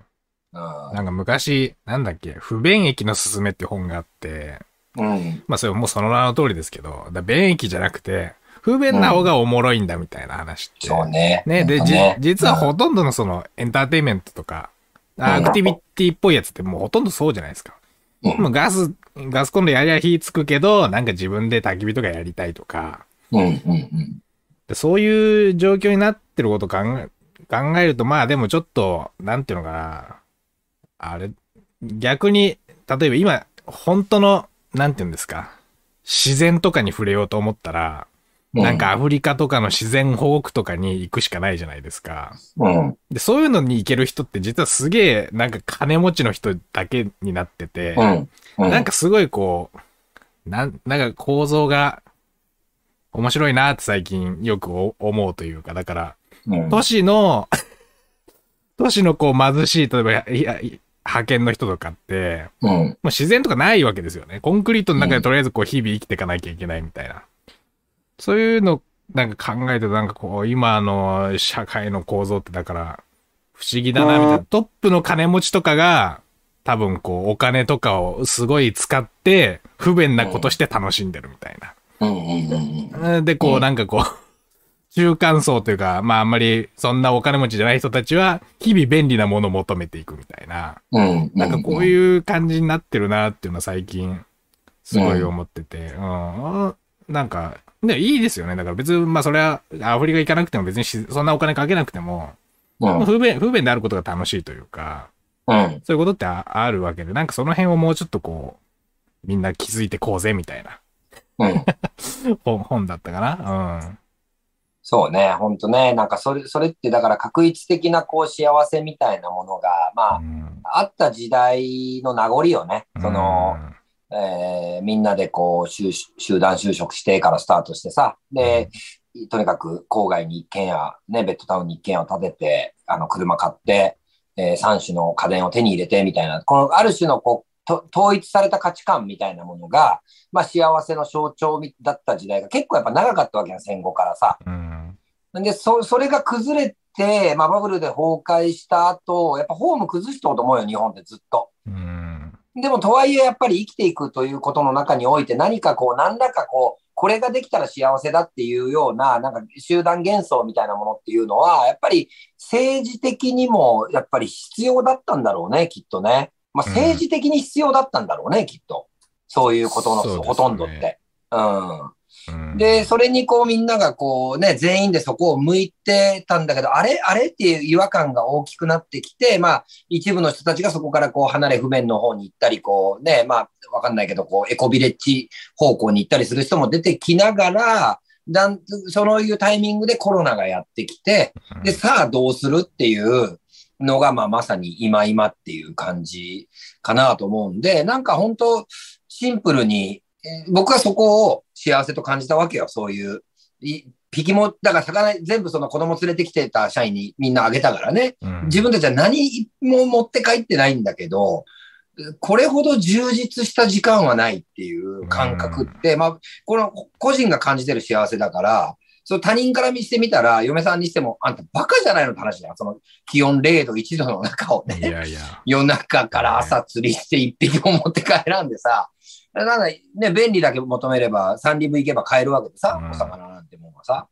なんか昔、なんだっけ、不便益のすすめって本があって、うん。まあそれもうその名の通りですけど、だ便益じゃなくて、不便な方がおもろいんだみたいな話って。そうね。ね、で、ね、実はほとんどのそのエンターテインメントとか、アクティビティっぽいやつってもうほとんどそうじゃないですか。うんもうガス、ガスコンロやりゃ火つくけど、なんか自分で焚き火とかやりたいとか、うん、うん、うん。でそういう状況になってることを考え、考えると、まあでもちょっと、なんていうのかな。あれ、逆に、例えば今、本当の、なんていうんですか。自然とかに触れようと思ったら、うなんか、アフリカとかの自然保護区とかに行くしかないじゃないですか。うん、で、そういうのに行ける人って実はすげえ、なんか金持ちの人だけになってて、うん。うん。なんかすごいこう、なん、なんか構造が面白いなって最近よくお思うというか、だから、うん、都市の、都市のこう貧しい、例えば、いや、い派遣の人とかって、うん、もう自然とかないわけですよね。コンクリートの中でとりあえずこう日々生きていかなきゃいけないみたいな。そういうのなんか考えてなんかこう今の社会の構造ってだから不思議だなみたいな。トップの金持ちとかが多分こうお金とかをすごい使って不便なことして楽しんでるみたいな。で、こう、うんなんかこう、中間層というか、まああんまりそんなお金持ちじゃない人たちは、日々便利なものを求めていくみたいな。うん。なんかこうういう感じになってるなっていうのは最近、すごい思ってて、うん。なんか、ね、いいですよね。だから別に、まあそれは、アフリカ行かなくても別にしそんなお金かけなくても、ん。不便、不便であることが楽しいというか、うん。そういうことってああるわけで、なんかその辺をもうちょっとこう、みんな気づいてこうぜみたいなうん。本本だったかな。うん。そうね、ほんとね。なんかそれ、それってだから確一的なこう幸せみたいなものが、まあ、うんあった時代の名残よね。その、えーみんなでこう集、集団就職してからスタートしてさ。で、とにかく郊外に一軒家、ね、ベッドタウンに一軒家を建てて、あの、車買って、えー、3種の家電を手に入れてみたいな、このある種のこう、と統一された価値観みたいなものが、まあ幸せの象徴みだった時代が結構やっぱ長かったわけやん、戦後からさ。うん。で、そ、それが崩れて、まあバブルで崩壊した後、やっぱホーム崩しとうと思うよ、日本ってずっと。うん。でも、とはいえ、やっぱり生きていくということの中において、何かこう、何らかこう、これができたら幸せだっていうような、なんか集団幻想みたいなものっていうのは、やっぱり政治的にも、やっぱり必要だったんだろうね、きっとね。まあ、うん政治的に必要だったんだろうね、きっと。そういうことのほとんどって。うん。うん。で、それにこうみんながこうね、全員でそこを向いてたんだけど、あれあれっていう違和感が大きくなってきて、まあ、一部の人たちがそこからこう離れ不便の方に行ったり、こうね、まあ、わかんないけど、こうエコビレッジ方向に行ったりする人も出てきながら、だん、そういうタイミングでコロナがやってきて、で、さあどうするっていうのが、まあ、まさに今今っていう感じかなと思うんで、なんか本当シンプルに、えー僕はそこを幸せと感じたわけよ、そういう。いピキも、だから魚全部その子供連れてきてた社員にみんなあげたからね。うん自分たちは何も持って帰ってないんだけど、これほど充実した時間はないっていう感覚って、まあ、この個人が感じてる幸せだから、その他人から見してみたら、嫁さんにしても、あんたバカじゃないのって話だよ。その気温0度、1度の中をね、いやいや。夜中から朝釣りして一匹も持って帰らんでさ、なんだ、ね、便利だけ求めれば、三里部行けば買えるわけでさ、うんお魚なんてもんはさ。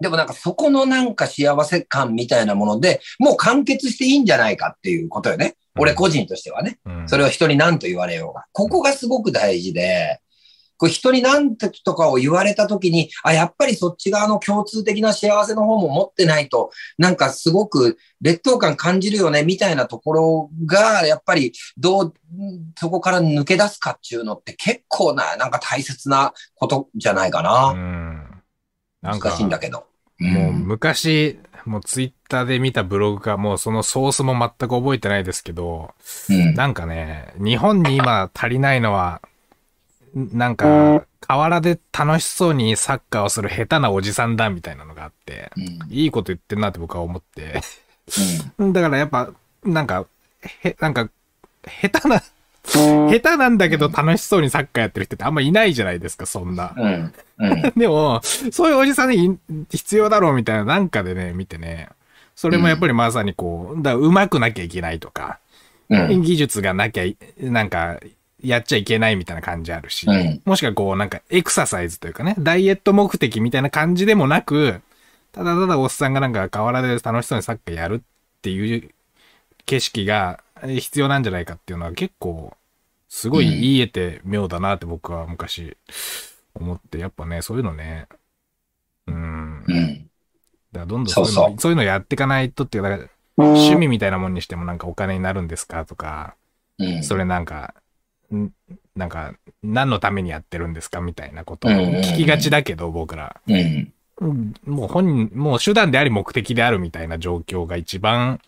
でもなんかそこのなんか幸せ感みたいなもので、もう完結していいんじゃないかっていうことよね。俺個人としてはね。うんそれを人に何と言われようが。ここがすごく大事で、これ人に何とかを言われたときに、あ、やっぱりそっち側の共通的な幸せの方も持ってないと、なんかすごく劣等感感じるよね、みたいなところが、やっぱりどう、そこから抜け出すかっていうのって結構な、なんか大切なことじゃないかうな。ん。なんか難しいんだけど。もう昔、もうツイッターで見たブログがもうそのソースも全く覚えてないですけど、うん。なんかね、日本に今足りないのは、んなんか、河原で楽しそうにサッカーをする下手なおじさんだみたいなのがあって、うん。いいこと言ってんなって僕は思って。うん。だからやっぱ、なんか、へ、なんか、下手な、下手なんだけど楽しそうにサッカーやってる人ってあんまいないじゃないですか、そんな。うん。うん。でも、そういうおじさんに必要だろうみたいななんかでね、見てね、それもやっぱりまさにこう、だ上手くなきゃいけないとか、うん。技術がなきゃ、なんか、やっちゃいけないみたいな感じあるし、うん。もしくはこう、なんか、エクササイズというかね、ダイエット目的みたいな感じでもなく、ただただおっさんがなんか河原で楽しそうにサッカーやるっていう景色がえ必要なんじゃないかっていうのは結構、すごいうん言えて妙だなって僕は昔思って、やっぱね、そういうのね、うん。だかうん。らどんどんそういうの、そうそういうのやっていかないとっていうか、だから趣味みたいなもんにしてもなんかお金になるんですかとか、うん。それなんか、んなんか、何のためにやってるんですかみたいなことを聞きがちだけど、僕ら。もう本人、もう手段であり目的であるみたいな状況が一番、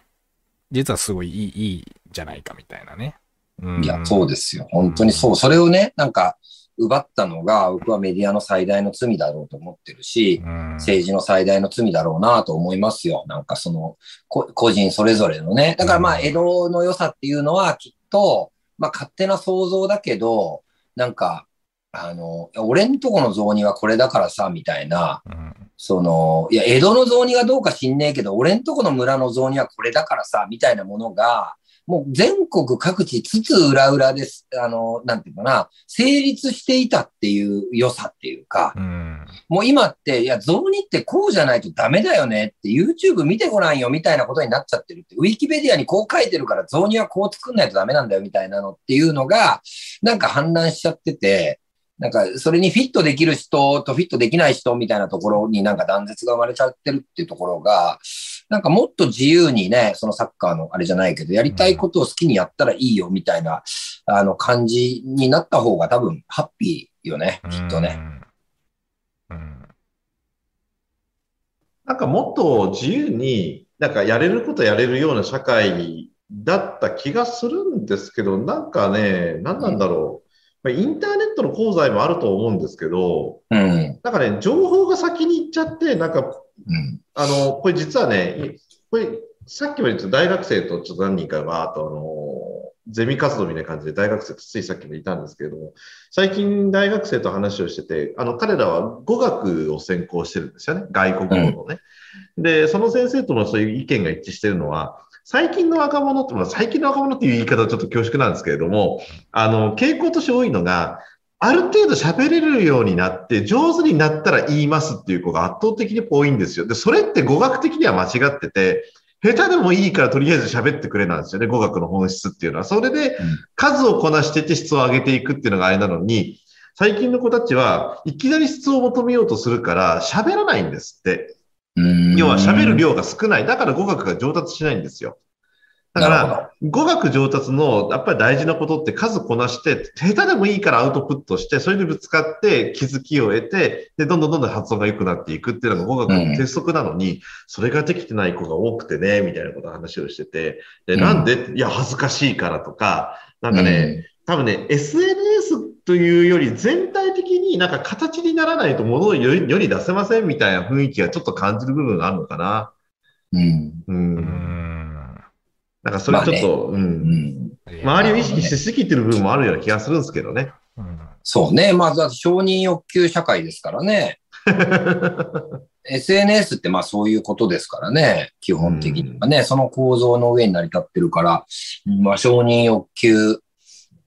実はすごいいい、いいじゃないかみたいなね。うんいや、そうですよ。本当にそう。それをね、なんか、奪ったのが、僕はメディアの最大の罪だろうと思ってるし、うん政治の最大の罪だろうなと思いますよ。なんかその、こ個人それぞれのね。だからまあ、うん江戸の良さっていうのはきっと、まあ勝手な想像だけど、なんか、あの、俺んとこの雑煮はこれだからさ、みたいな、うんその、いや、江戸の雑煮がどうか知んねえけど、俺んとこの村の雑煮はこれだからさ、みたいなものが、もう全国各地、つつ裏裏です、あの、なんていうかな、成立していたっていう良さっていうか、うん。もう今って、いや、雑煮ってこうじゃないとダメだよねって YouTube 見てごらんよみたいなことになっちゃってるって、ウィキペディアにこう書いてるから雑煮はこう作んないとダメなんだよみたいなのっていうのが、なんか氾濫しちゃってて、なんかそれにフィットできる人とフィットできない人みたいなところになんか断絶が生まれちゃってるっていうところが、なんかもっと自由にね、そのサッカーのあれじゃないけど、やりたいことを好きにやったらいいよみたいな、あの感じになった方が多分ハッピーよね、きっとね。うん。なんかもっと自由に、なんかやれることやれるような社会だった気がするんですけど、なんかね、何なんだろう。まあインターネットの功罪もあると思うんですけど、うん。なんかね、情報が先に行っちゃって、なんか、うん。あの、これ実はね、いこれ、さっきも言った大学生とちょっと何人かが、あとあの、ゼミ活動みたいな感じで大学生とついさっきもいたんですけれども、最近大学生と話をしてて、あの、彼らは語学を専攻してるんですよね。外国語のね。で、その先生とのそういう意見が一致してるのは、最近の若者って、まあ、最近の若者っていう言い方はちょっと恐縮なんですけれども、あの、傾向として多いのが、ある程度喋れるようになって、上手になったら言いますっていう子が圧倒的に多いんですよ。で、それって語学的には間違ってて、下手でもいいからとりあえず喋ってくれなんですよね、語学の本質っていうのは。それで数をこなしてて質を上げていくっていうのがあれなのに、最近の子たちはいきなり質を求めようとするから喋らないんですって。うん要は喋る量が少ない。だから語学が上達しないんですよ。だから、語学上達のやっぱり大事なことって数こなして、下手でもいいからアウトプットして、それでぶつかって気づきを得て、で、どんどんどんどん発音が良くなっていくっていうのが語学の鉄則なのに、それができてない子が多くてね、みたいなことを話をしてて、で、うん。なんで？いや、恥ずかしいからとか、なんかね、多分ね、SNS というより全体的になんか形にならないと物を世に世に出せませんみたいな雰囲気がちょっと感じる部分があるのかな。うん。う。うんん。なんかそれちょっと、う。うんん。周りを意識しすぎてる部分もあるような気がするんですけどね。うんそうね。まあ、だって承認欲求社会ですからね。SNS ってまあそういうことですからね。基本的にはね。その構造の上に成り立ってるから、まあ承認欲求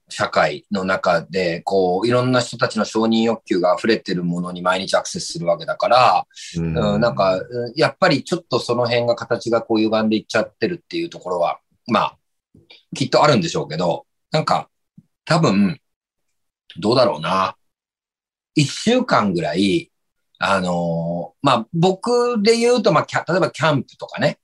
社会の中で、こう、いろんな人たちの承認欲求が溢れてるものに毎日アクセスするわけだから、ううん、なんか、うんやっぱりちょっとその辺が形がこう歪んでいっちゃってるっていうところは、まあ、きっとあるんでしょうけど、なんか、多分、どうだろうな。一週間ぐらい、あのーまあ、僕で言うと、まあ、キャ例えばキャンプとかね、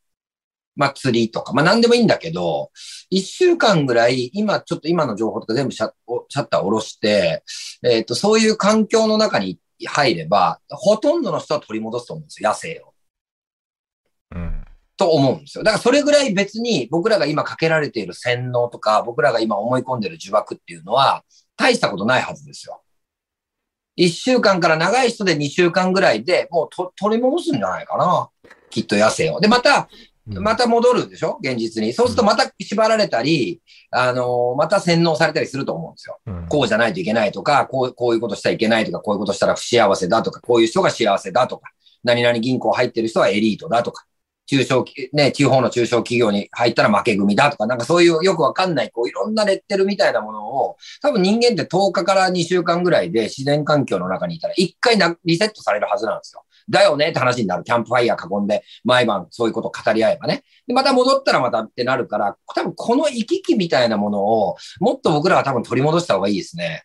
まあ、釣りとか、まあ、何でもいいんだけど、一週間ぐらい、今、ちょっと今の情報とか全部シャッおシャッター下ろして、えっ、と、そういう環境の中に入れば、ほとんどの人は取り戻すと思うんですよ、野生を。うん。と思うんですよ。だからそれぐらい別に僕らが今かけられている洗脳とか、僕らが今思い込んでる呪縛っていうのは、大したことないはずですよ。一週間から長い人で二週間ぐらいでもうと取り戻すんじゃないかな。きっと野生を。で、また、また戻るでしょ？現実に。そうするとまた縛られたり、あのーまた洗脳されたりすると思うんですよ。うん、こうじゃないといけないとか、こうこういうことしちゃいけないとか、こういうことしたら不幸せだとか、こういう人が幸せだとか、何々銀行入ってる人はエリートだとか、中小、ね、地方の中小企業に入ったら負け組だとか、なんかそういうよくわかんない、こういろんなレッテルみたいなものを、多分人間って10日から2週間ぐらいで自然環境の中にいたら一回なリセットされるはずなんですよ。だよねって話になる。キャンプファイヤー囲んで毎晩そういうことを語り合えばね。で、また戻ったらまたってなるから、多分この行き来みたいなものをもっと僕らは多分取り戻した方がいいですね。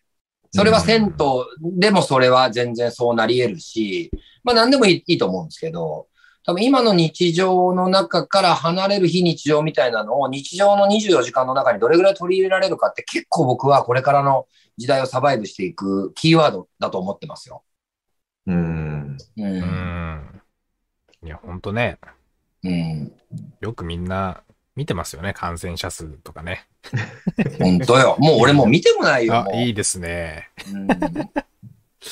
それは銭湯でもそれは全然そうなり得るし、まあ何でもいいと思うんですけど、多分今の日常の中から離れる非日常みたいなのを日常の24時間の中にどれぐらい取り入れられるかって結構僕はこれからの時代をサバイブしていくキーワードだと思ってますよ。うん。う。うんん。いや、ほんとね、うん。よくみんな見てますよね、感染者数とかね。本当よ。もう俺もう見てもないよ。あいいですね。うん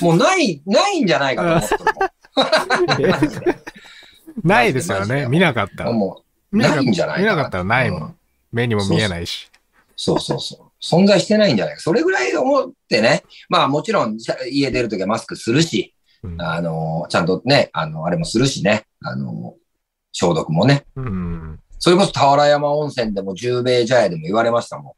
もうない、ないんじゃないかと思ってるもんないですよね。見なかったら。もう、見ないんじゃない見なかったらないもうんん。目にも見えないし。そうそうそう。存在してないんじゃないか。それぐらい思ってね。まあもちろん、家出るときはマスクするし、うんあの、ちゃんとね、あの、あれもするしね。あの、消毒もね。うん。それこそ俵山温泉でも十兵衛茶屋でも言われましたも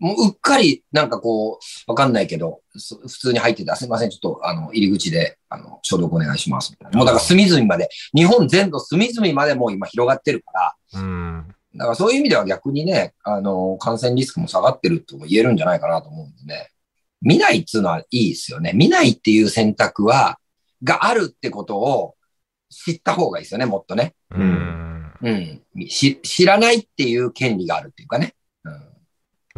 ん。もううっかり、なんかこう、わかんないけど、そ普通に入ってた。すいません、ちょっと、あの、入り口で、あの、消毒お願いします。みたいなもうだから隅々まで、日本全土隅々までもう今広がってるから、うん。だからそういう意味では逆にね、あの、感染リスクも下がってるとも言えるんじゃないかなと思うんでね。見ないっていうのはいいですよね。見ないっていう選択は、があるってことを知った方がいいですよね、もっとね。うん。うん。し知らないっていう権利があるっていうかね。う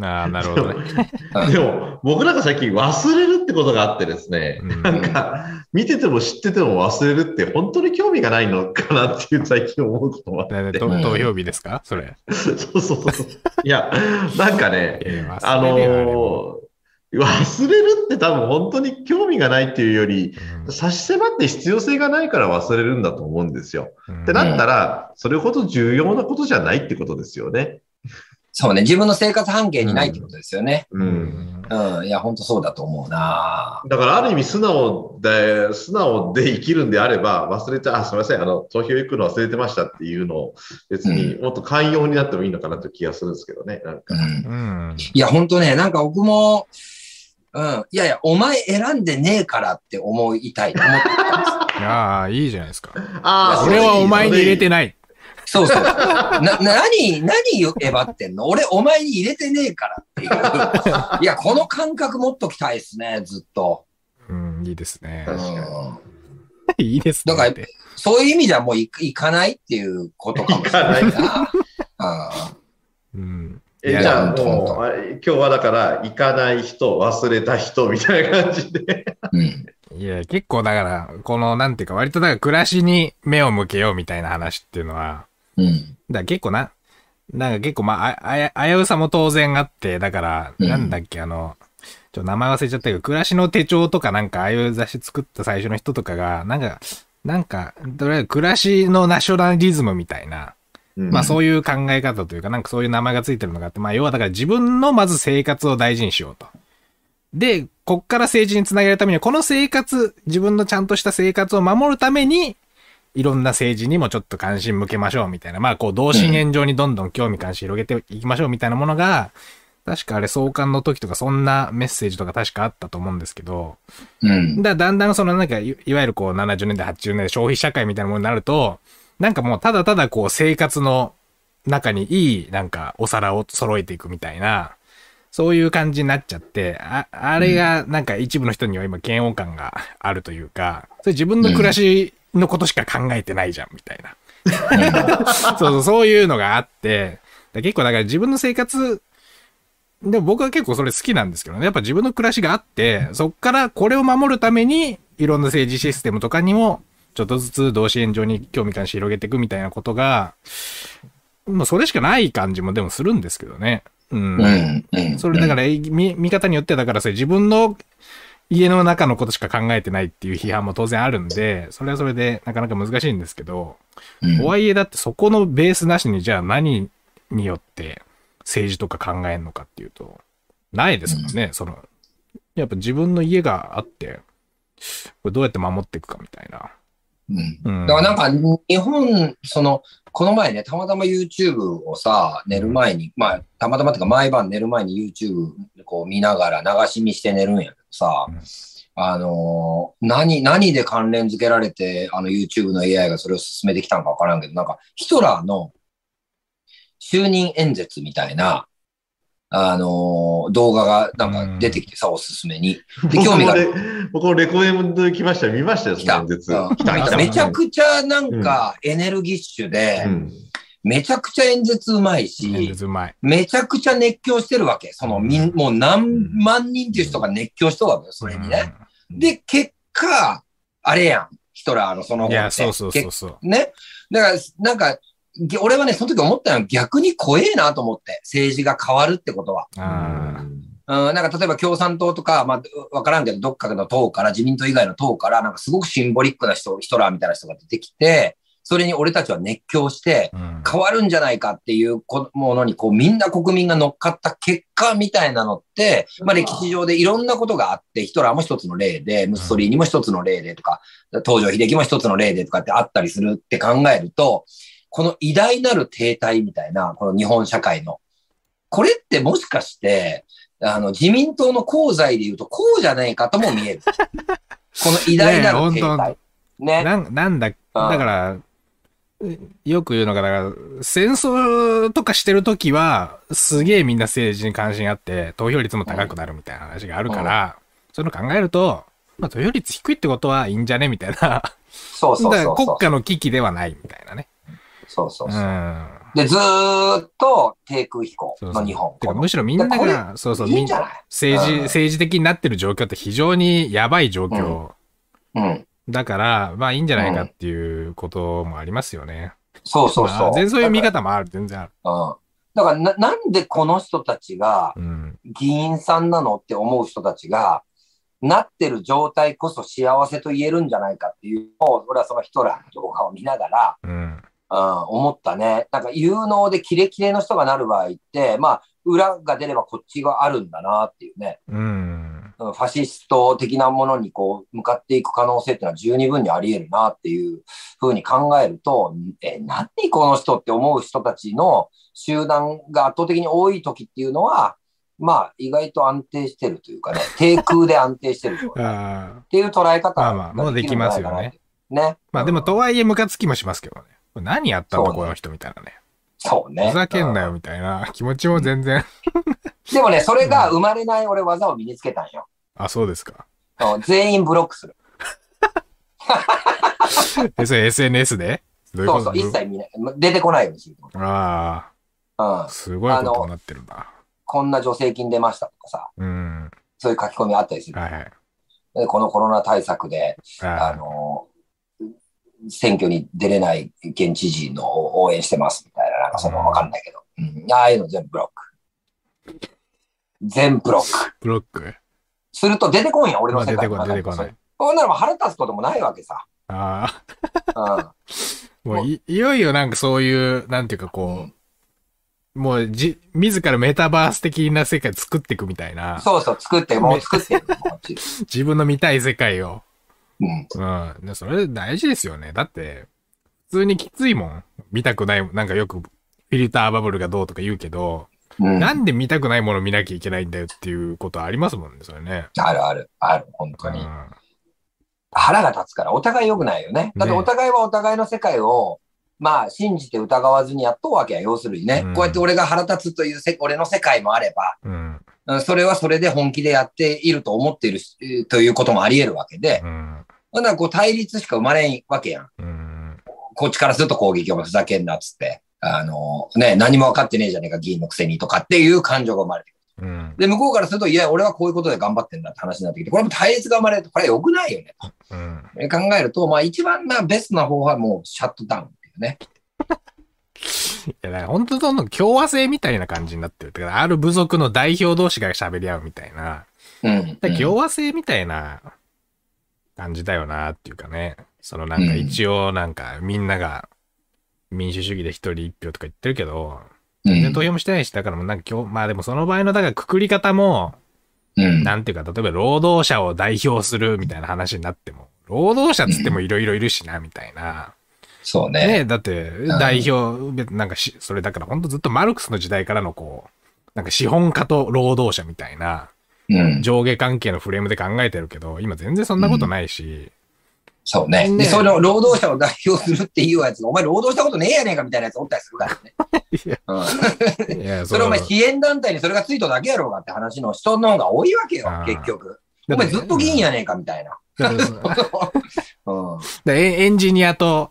ん。ああ、なるほどね。うんでも、僕なんか最近忘れるってことがあってですね、うんなんか、見てても知ってても忘れるって本当に興味がないのかなっていう最近思うこともあって。投票日ですか？それ。そうそうそう。いや、なんかね、えーあのー忘れるって多分本当に興味がないっていうより、差し迫って必要性がないから忘れるんだと思うんですよ。うんってなったら、それほど重要なことじゃないってことですよね。そうね。自分の生活半径にないってことですよね。う。うんん。うん。いや、本当そうだと思うなだからある意味素直で、素直で生きるんであれば、忘れちゃ、あ、すみません、あの、投票行くの忘れてましたっていうのを、別にもっと寛容になってもいいのかなという気がするんですけどね。なんかうん。うん。いや、本当ね、なんか僕も、うん。いやいや、お前選んでねえからって思いたい。思ってたんです ああ、いいじゃないですか。あー俺はお前に入れてない。ない。そうそう。な、何、何をえばってんの？俺、お前に入れてねえからっていう。いや、この感覚持っときたいですね、ずっと。うん、いいですねう。確かにん。いいですね。だからそういう意味ではもう行行かないっていうことかもしれないな。あうん。えいやじゃあもう、あ今日はだから、行かない人、忘れた人みたいな感じで。あうん。いや、結構だから、この、なんていうか、割とだから暮らしに目を向けようみたいな話っていうのは、うん。だ結構な、なんか結構まあ、あ、あや危うさも当然あって、だから、うんなんだっけ、あの、ちょ、名前忘れちゃったけど、暮らしの手帳とかなんか、ああいう雑誌作った最初の人とかが、なんか、なんか、とりあえず暮らしのナショナリズムみたいな、まあそういう考え方というか、なんかそういう名前がついてるのがあって、まあ要はだから自分のまず生活を大事にしようと。で、こっから政治につなげるためには、この生活、自分のちゃんとした生活を守るために、いろんな政治にもちょっと関心向けましょうみたいな、まあこう同心円状にどんどん興味関心広げていきましょうみたいなものが、確かあれ創刊の時とかそんなメッセージとか確かあったと思うんですけど、うん。だだんだんそのなんかい、いわゆるこう70年代、80年代消費社会みたいなものになると、なんかもうただただこう生活の中にいいなんかお皿を揃えていくみたいな、そういう感じになっちゃって、あ、あれがなんか一部の人には今嫌悪感があるというか、それ自分の暮らしのことしか考えてないじゃんみたいな。そうそう、そういうのがあって、だ結構だから自分の生活、でも僕は結構それ好きなんですけどね。やっぱ自分の暮らしがあって、そっからこれを守るために、いろんな政治システムとかにも、ちょっとずつ同志援上に興味関心広げていくみたいなことが、もうそれしかない感じもでもするんですけどね。うん。うん。うん。それだから、見、見方によってはだからそれ自分の家の中のことしか考えてないっていう批判も当然あるんで、それはそれでなかなか難しいんですけど、うんとはいえだってそこのベースなしにじゃあ何によって政治とか考えるのかっていうと、ないですもんね、その、やっぱ自分の家があって、これどうやって守っていくかみたいな。うん。うん。だからなんか、日本、その、この前ね、たまたま YouTube をさ、寝る前に、まあ、たまたまっていうか、毎晩寝る前に YouTube こう見ながら流し見して寝るんやけどさ、うん。あのー何、何で関連付けられて、あの YouTube の AI がそれを進めてきたのかわからんけど、なんか、ヒトラーの就任演説みたいな、あのー動画がなんか出てきてさ、おすすめに。で興味がある僕もレコメンドで来ましたよ。見ましたよ、そ来た。来た、来た。めちゃくちゃなんかエネルギッシュで、うん。めちゃくちゃ演説うまい演し。めちゃくちゃ熱狂してるわけ。そのみん、もう何万人っていう人が熱狂しとるわけよ、それにね。で、結果、あれやん。ヒトラーのその後っいや、そうそうそうそう。けね。だから、なんか、げ俺はね、その時思ったのは逆に怖えなと思って、政治が変わるってことは。あうん、なんか例えば共産党とか、まあ、わからんけど、どっかの党から、自民党以外の党から、なんかすごくシンボリックな人、ヒトラーみたいな人が出てきて、それに俺たちは熱狂して、変わるんじゃないかっていうこものに、こう、みんな国民が乗っかった結果みたいなのって、まあ歴史上でいろんなことがあって、ヒトラーも一つの例で、ムッソリーニも一つの例でとか、東条英機も一つの例でとかってあったりするって考えると、この偉大なる停滞みたいな、この日本社会の、これってもしかして、あの、自民党の功罪で言うと、こうじゃないかとも見える。この偉大なる停滞。ね。なんなんだ、だから、よく言うのが、だから、戦争とかしてるときは、すげえみんな政治に関心あって、投票率も高くなるみたいな話があるから、そういうの考えると、まあ、投票率低いってことはいいんじゃね？みたいな。そうそうだからそうそう。国家の危機ではないみたいなね。そうそうそう。うん。で、ずーっと低空飛行そうそうの日本。てかむしろみんなが、そうそう、いいんじゃない？政治、うん政治的になってる状況って非常にやばい状況。うん。だから、まあいいんじゃないかっていうこともありますよね。そうそうそう。まあ全然そういう見方もある、全然ある。うん。だからな、なんでこの人たちがうん。議員さんなのって思う人たちが、なってる状態こそ幸せと言えるんじゃないかっていうのを、俺はそのヒトラーの動画を見ながら、うん。うん、思ったね。なんか有能でキレキレの人がなる場合って、まあ、裏が出ればこっちがあるんだなっていうね。うん。うんファシスト的なものにこう向かっていく可能性っていうのは十二分にあり得るなっていうふうに考えると、え、何この人って思う人たちの集団が圧倒的に多い時っていうのは、まあ意外と安定してるというかね、低空で安定してる状態っ。ていう捉え方まあまあもうできますよね。ね。まあでも、とはいえムカつきもしますけどね。何やったんだ、この人みたいなね。そうね。ふざけんなうよみたいな気持ちも全然。でもね、それが生まれない俺技を身につけたんよ。あ、そうですか。うん全員ブロックする。え、それ SNS で？どういうこと？そうそう、一切見ない。出てこないようにする。あうんあ、。すごいことになってるな。こんな助成金出ましたとかさ、うん。そういう書き込みあったりする。はいはい。でこのコロナ対策で、ああの、選挙に出れない県知事のを応援してますみたいな、なんかそのわかんないけど。うん。ああいうの全部ブロック。全部ブロック。ブロック。すると出てこんや、俺の世界の中にこない、出てこない。そんなのも腹立つこともないわけさ。あうん。あ、もうい、いよいよなんかそういう、なんていうかこう、もうじ、自らメタバース的な世界作っていくみたいな、そうそう、作って、もう作って 自分の見たい世界を。うん。うん。でそれ大事ですよね。だって、普通にきついもん。見たくない、なんかよくフィルターバブルがどうとか言うけど、うん。なんで見たくないもの見なきゃいけないんだよっていうことありますもんね、それね。あるある、ある、本当に。うん腹が立つから、お互い良くないよね。だってねお互いはお互いの世界を、まあ、信じて疑わずにやっとうわけや、要するにね。うんこうやって俺が腹立つというせ、俺の世界もあれば、うん。うんそれはそれで本気でやっていると思っているということもあり得るわけで、うん。ほんならこう対立しか生まれんわけやん。うん。こっちからすると攻撃をふざけんなっつって、あの、ね、何も分かってねえじゃねえか、議員のくせにとかっていう感情が生まれてくる。うん。で、向こうからすると、いや、俺はこういうことで頑張ってんだって話になってきて、これも対立が生まれると、これは良くないよね、と。うん。え考えると、まあ一番な、ベストな方はもうシャットダウンっていうね。いや、だから本当どんどん共和制みたいな感じになってる。だからある部族の代表同士が喋り合うみたいな。うん。だから共和制みたいな感じだよなっていうかね。そのなんか一応なんかみんなが民主主義で一人一票とか言ってるけど、うん。全然投票もしてないし、だからもうなんか今日、まあでもその場合のだからくくり方も、うん。なんていうか、例えば労働者を代表するみたいな話になっても、労働者っつってもいろいろいるしな、みたいな。そうね。ねだって、代表、なんかし、それだから本当ずっとマルクスの時代からのこう、なんか資本家と労働者みたいなうん。上下関係のフレームで考えてるけど、今全然そんなことないし、そうね。ねで、その労働者を代表するっていうやつが、お前労働したことねえやねえかみたいなやつおったりするからね。それお前支援団体にそれがついただけやろうがって話の人の方が多いわけよ結局。お前ずっと議員やねえかみたいな。エエンジニアと、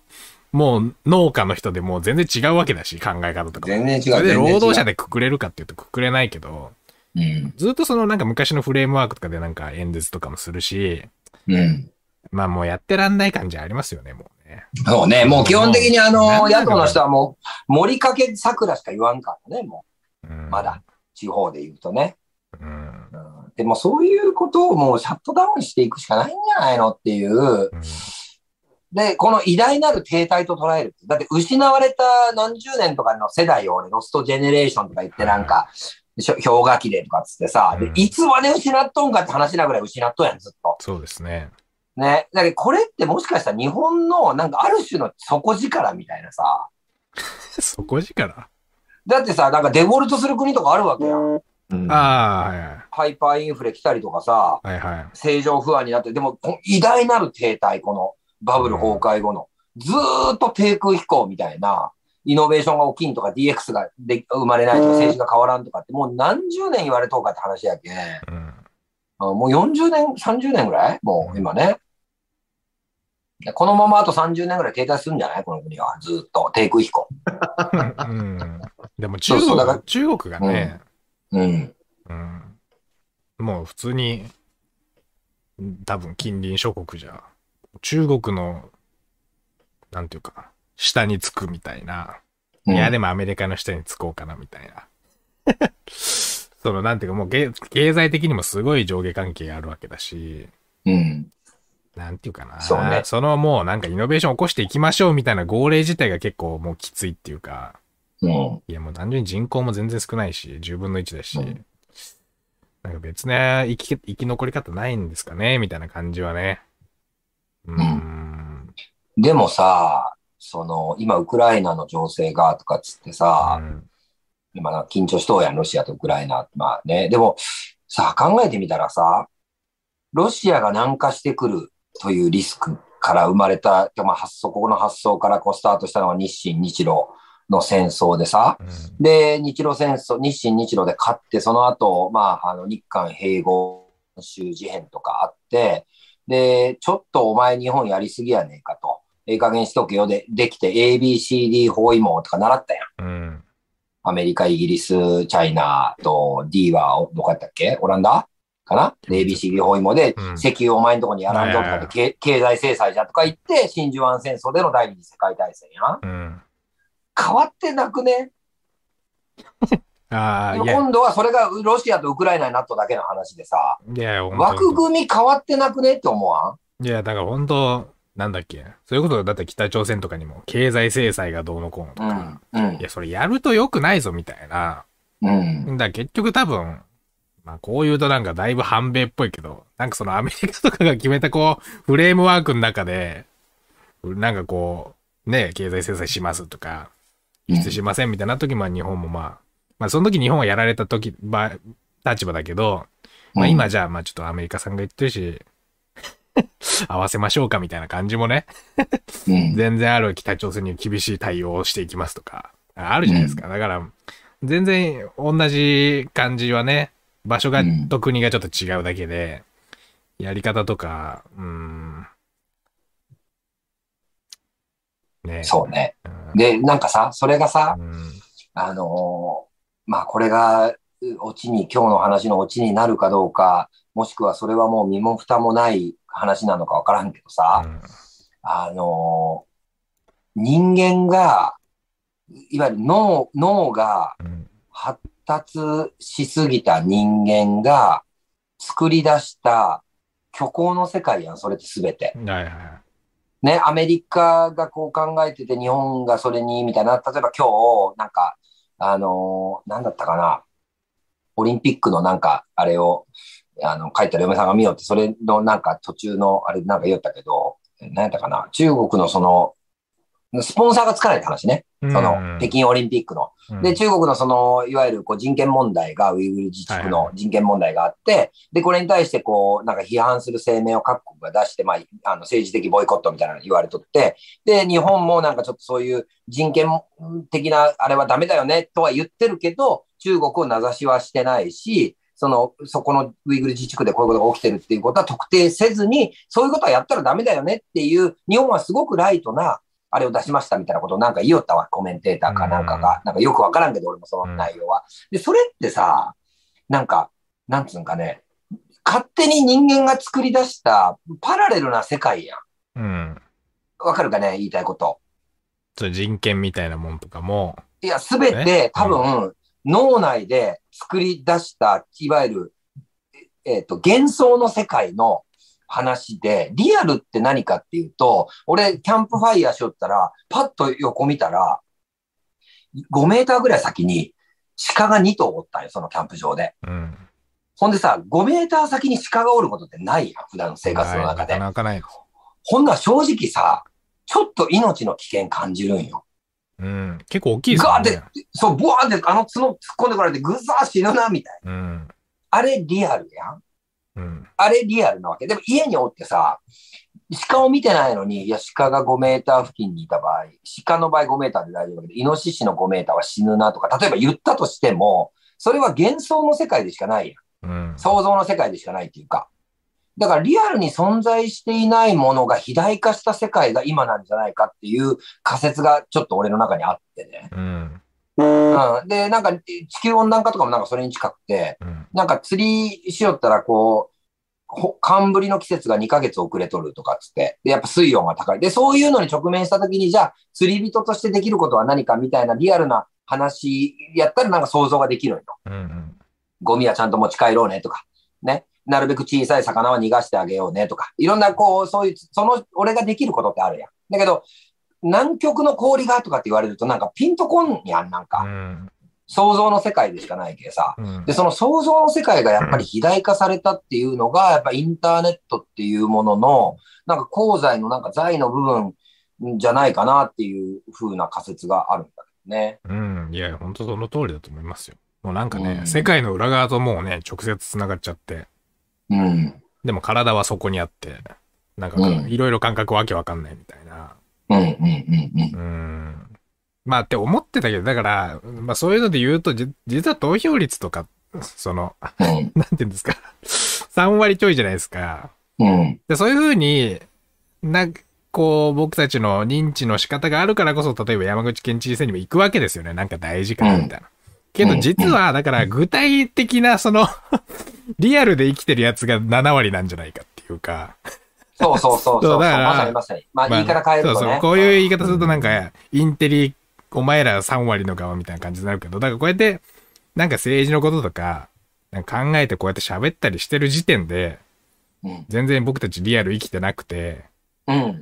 もう農家の人でもう全然違うわけだし、考え方とかも。全然違う。それで全然違う労働者でくくれるかっていうとくくれないけど、うん。ずっとそのなんか昔のフレームワークとかでなんか演説とかもするし、うん。まあもうやってらんない感じありますよね、もうね。そうね。もう基本的にあの、野党の人はもう、森かけ桜しか言わんからね、もうんう。まだ。。地方で言うとね。うん。うん。でもそういうことをもうシャットダウンしていくしかないんじゃないのっていう。うんで、この偉大なる停滞と捉える。だって失われた何十年とかの世代を俺、ロストジェネレーションとか言ってなんか、氷河期でとかっつってさ、でうんいつまで失っとんかって話なぐらい失っとんやん、ずっと。そうですね。ね。だけどこれってもしかしたら日本のなんかある種の底力みたいなさ、そこ力？だってさ、なんかデフォルトする国とかあるわけやん。うんああ、はいはい。ハイパーインフレ来たりとかさ、はいはい。正常不安になって、でも、偉大なる停滞、このバブル崩壊後の、ずーっと低空飛行みたいな、イノベーションが起きんとか DX がで生まれないとか政治が変わらんとかって、もう何十年言われとうかって話やけん。うん。あもう40年、30年ぐらい？もう今ね。でこのままあと30年ぐらい停滞するんじゃない？この国は。ずーっと低空飛行。うん。でも中そうそう中国がね、うん。うん。もう普通に、多分近隣諸国じゃ、中国の、なんていうか、下につくみたいな。うんいや、でもアメリカの下につこうかなみたいな。その、なんていうか、もう経経済的にもすごい上下関係があるわけだし、うん。なんていうかな。そうねのもうなんかイノベーション起こしていきましょうみたいな号令自体が結構もうきついっていうか、うん。いやもう単純に人口も全然少ないし、10分の1だし、うんなんか別な生き生き残り方ないんですかねみたいな感じはね。うーん。でもさ、その、今、ウクライナの情勢がとかっつってさ、うん今な緊張しとうやん、ロシアとウクライナ。まあね。でも、さ、考えてみたらさ、ロシアが南下してくるというリスクから生まれた、まあ、発想、ここの発想からこうスタートしたのは日清日露の戦争でさ、うんで、日露戦争、日清日露で勝って、その後、まあ、あの、日韓併合州事変とかあって、で、ちょっとお前日本やりすぎやねえかと。ええ加減しとけよ。で、できて ABCD 包囲網とか習ったやん。うん。アメリカ、イギリス、チャイナと D はどこやったっけ？オランダ？かな？で ?ABCD 包囲網でうん。石油お前んとこにやらんぞとかでけ経済制裁じゃとか言って、真珠湾戦争での第二次世界大戦やん。うん。変わってなくね？あ今度はそれがロシアとウクライナになっただけの話でさ、いや、枠組み変わってなくね？って思わん？いや、だから本当なんだっけ？そういうことだって北朝鮮とかにも経済制裁がどうのこうのとか、うん。いや、それやると良くないぞみたいな。うん。だから結局多分、まあこう言うとなんかだいぶ反米っぽいけど、なんかそのアメリカとかが決めたこう、フレームワークの中で、なんかこう、ね、経済制裁しますとか、輸出しませんみたいな時も日本もまあ、まあその時日本はやられた時、ば立場だけど、まあ今じゃあまあちょっとアメリカさんが言ってるし、合わせましょうかみたいな感じもね、うん、全然ある北朝鮮に厳しい対応をしていきますとか、あるじゃないですか。だから、全然同じ感じはね、場所がうんと国がちょっと違うだけで、やり方とか、うーん。ねそうね。うんで、なんかさ、それがさ、うんあのーまあこれが、うオチに、今日の話のオチになるかどうか、もしくはそれはもう身も蓋もない話なのかわからんけどさ、うんあのー人間が、いわゆる脳、脳がうん発達しすぎた人間が作り出した虚構の世界やん、それってすべて。はいはい。ね、アメリカがこう考えてて、日本がそれに、みたいな、例えば今日、なんか、あのーなんだったかな。オリンピックのなんか、あれを、あの、書いたら嫁さんが見ようって、それのなんか途中の、あれなんか言ったけど、何やったかな？中国のその、スポンサーがつかないって話ね。その、北京オリンピックの。で、中国のその、いわゆるこう人権問題が、ウイグル自治区の人権問題があって、で、これに対してこう、なんか批判する声明を各国が出して、まあ、あの、政治的ボイコットみたいなの言われとって、で、日本もなんかちょっとそういう人権的なあれはダメだよねとは言ってるけど、中国を名指しはしてないし、その、そこのウイグル自治区でこういうことが起きてるっていうことは特定せずに、そういうことはやったらダメだよねっていう、日本はすごくライトな、あれを出しましたみたいなことをなんか言いよったわ、コメンテーターかなんかが。なんかよくわからんけど、俺もその内容は。で、それってさ、なんか、なんつうんかね、勝手に人間が作り出したパラレルな世界やん。うん。わかるかね言いたいこと。人権みたいなもんとかも。いや、すべて多分、脳内で作り出した、いわゆる、えっ、ー、と、幻想の世界の話で、リアルって何かっていうと、俺、キャンプファイヤーしよったら、パッと横見たら、5メーターぐらい先に鹿が2頭おったんよ、そのキャンプ場で。うん、ほんでさ、5メーター先に鹿がおることってないやん、普段の生活の中で。なかなかないの。ほんなら正直さ、ちょっと命の危険感じるんよ。うん。結構大きいですね。ガーって、そう、ブワーってあの角突っ込んでこられてぐざー死ぬな、みたいな。うん。あれリアルやん。うん、あれリアルなわけ。でも家におってさ、鹿を見てないのに、いや、鹿が5メーター付近にいた場合、鹿の場合5メーターで大丈夫だけど、イノシシの5メーターは死ぬなとか、例えば言ったとしても、それは幻想の世界でしかないやん。うん、想像の世界でしかないっていうか。だからリアルに存在していないものが肥大化した世界が今なんじゃないかっていう仮説がちょっと俺の中にあってね。うん。うん、で、なんか地球温暖化とかもなんかそれに近くて、うん、なんか釣りしよったらこう、寒ぶりの季節が2ヶ月遅れとるとかっつって、で、やっぱ水温が高い。で、そういうのに直面した時に、じゃあ釣り人としてできることは何かみたいなリアルな話やったらなんか想像ができるよ。うんうん、ゴミはちゃんと持ち帰ろうねとか、ね。なるべく小さい魚は逃がしてあげようねとか、いろんなこう、そういう、その、俺ができることってあるやん。だけど、南極の氷がとかって言われるとなんかピンとこんやん、なんか。想像の世界でしかないけさ、うん、で、その想像の世界がやっぱり肥大化されたっていうのが、やっぱインターネットっていうものの、なんか功罪のなんか財の部分じゃないかなっていう風な仮説があるんだけどね。うん。いや、本当その通りだと思いますよ。もうなんかね、うん、世界の裏側ともうね、直接繋がっちゃって。うん。でも体はそこにあって、なんかいろいろ感覚わけわかんないみたいな。うんうんうんうん。うんまあって思ってたけど、だから、まあそういうので言うと、実は投票率とか、その、うん、なんて言うんですか、3割ちょいじゃないですか。うん。でそういうふうに、なんか、こう、僕たちの認知の仕方があるからこそ、例えば山口県知事選にも行くわけですよね。なんか大事かな、みたいな。けど実は、だから具体的な、その リアルで生きてるやつが7割なんじゃないかっていうかそうそうそうそう。だから、まさにまさに。まあ、言い方変えると、ね、そうそう。こういう言い方するとなんか、インテリお前ら3割の側みたいな感じになるけど、だからこうやって、なんか政治のこととか、か考えてこうやって喋ったりしてる時点で、全然僕たちリアル生きてなくて、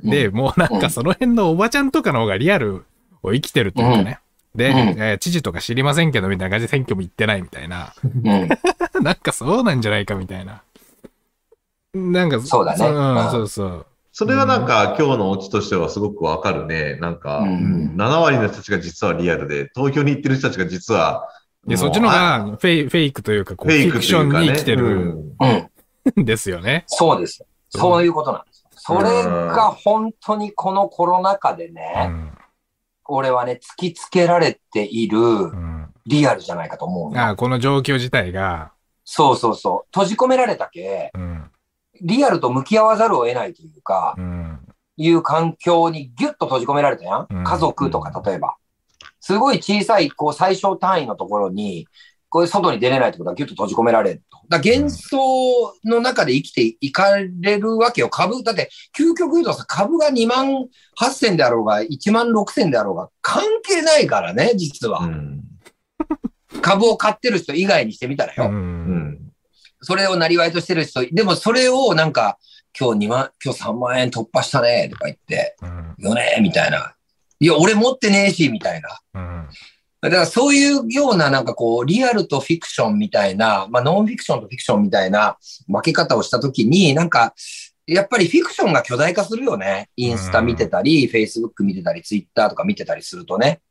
で、もうなんかその辺のおばちゃんとかの方がリアルを生きてるっていうかね。で、えー、知事とか知りませんけど、みたいな感じで選挙も行ってないみたいな。なんかそうなんじゃないかみたいな。なんか、そうだね。うん、そうそう。それはなんか、今日のオチとしてはすごくわかるね。なんか、うん、7割の人たちが実はリアルで、投票に行ってる人たちが実は、いや、そっちのがフェイフェイクというか、こう、フィクションに生きてる、うん、ですよね。そうです。そういうことなんです。それが本当にこのコロナ禍でね、うん、俺はね、突きつけられているリアルじゃないかと思う、うん、あこの状況自体が。そうそうそう。閉じ込められたけ、うんリアルと向き合わざるを得ないというか、うん、いう環境にギュッと閉じ込められたやん。家族とか、例えば。すごい小さい、こう、最小単位のところに、こういう外に出れないってことはギュッと閉じ込められると。だ幻想の中で生きていかれるわけよ。株、だって、究極言うとさ、株が2万8000であろうが、1万6000であろうが、関係ないからね、実は。うん、株を買ってる人以外にしてみたらよ。うんそれをなりわいとしてる人、でもそれをなんか、今日2万、今日3万円突破したね、とか言って、うん、よね、みたいな。いや、俺持ってねえし、みたいな。うん、だからそういうようななんかこう、リアルとフィクションみたいな、まあノンフィクションとフィクションみたいな分け方をしたときに、なんか、やっぱりフィクションが巨大化するよね。インスタ見てたり、フェイスブック見てたり、ツイッターとか見てたりするとね。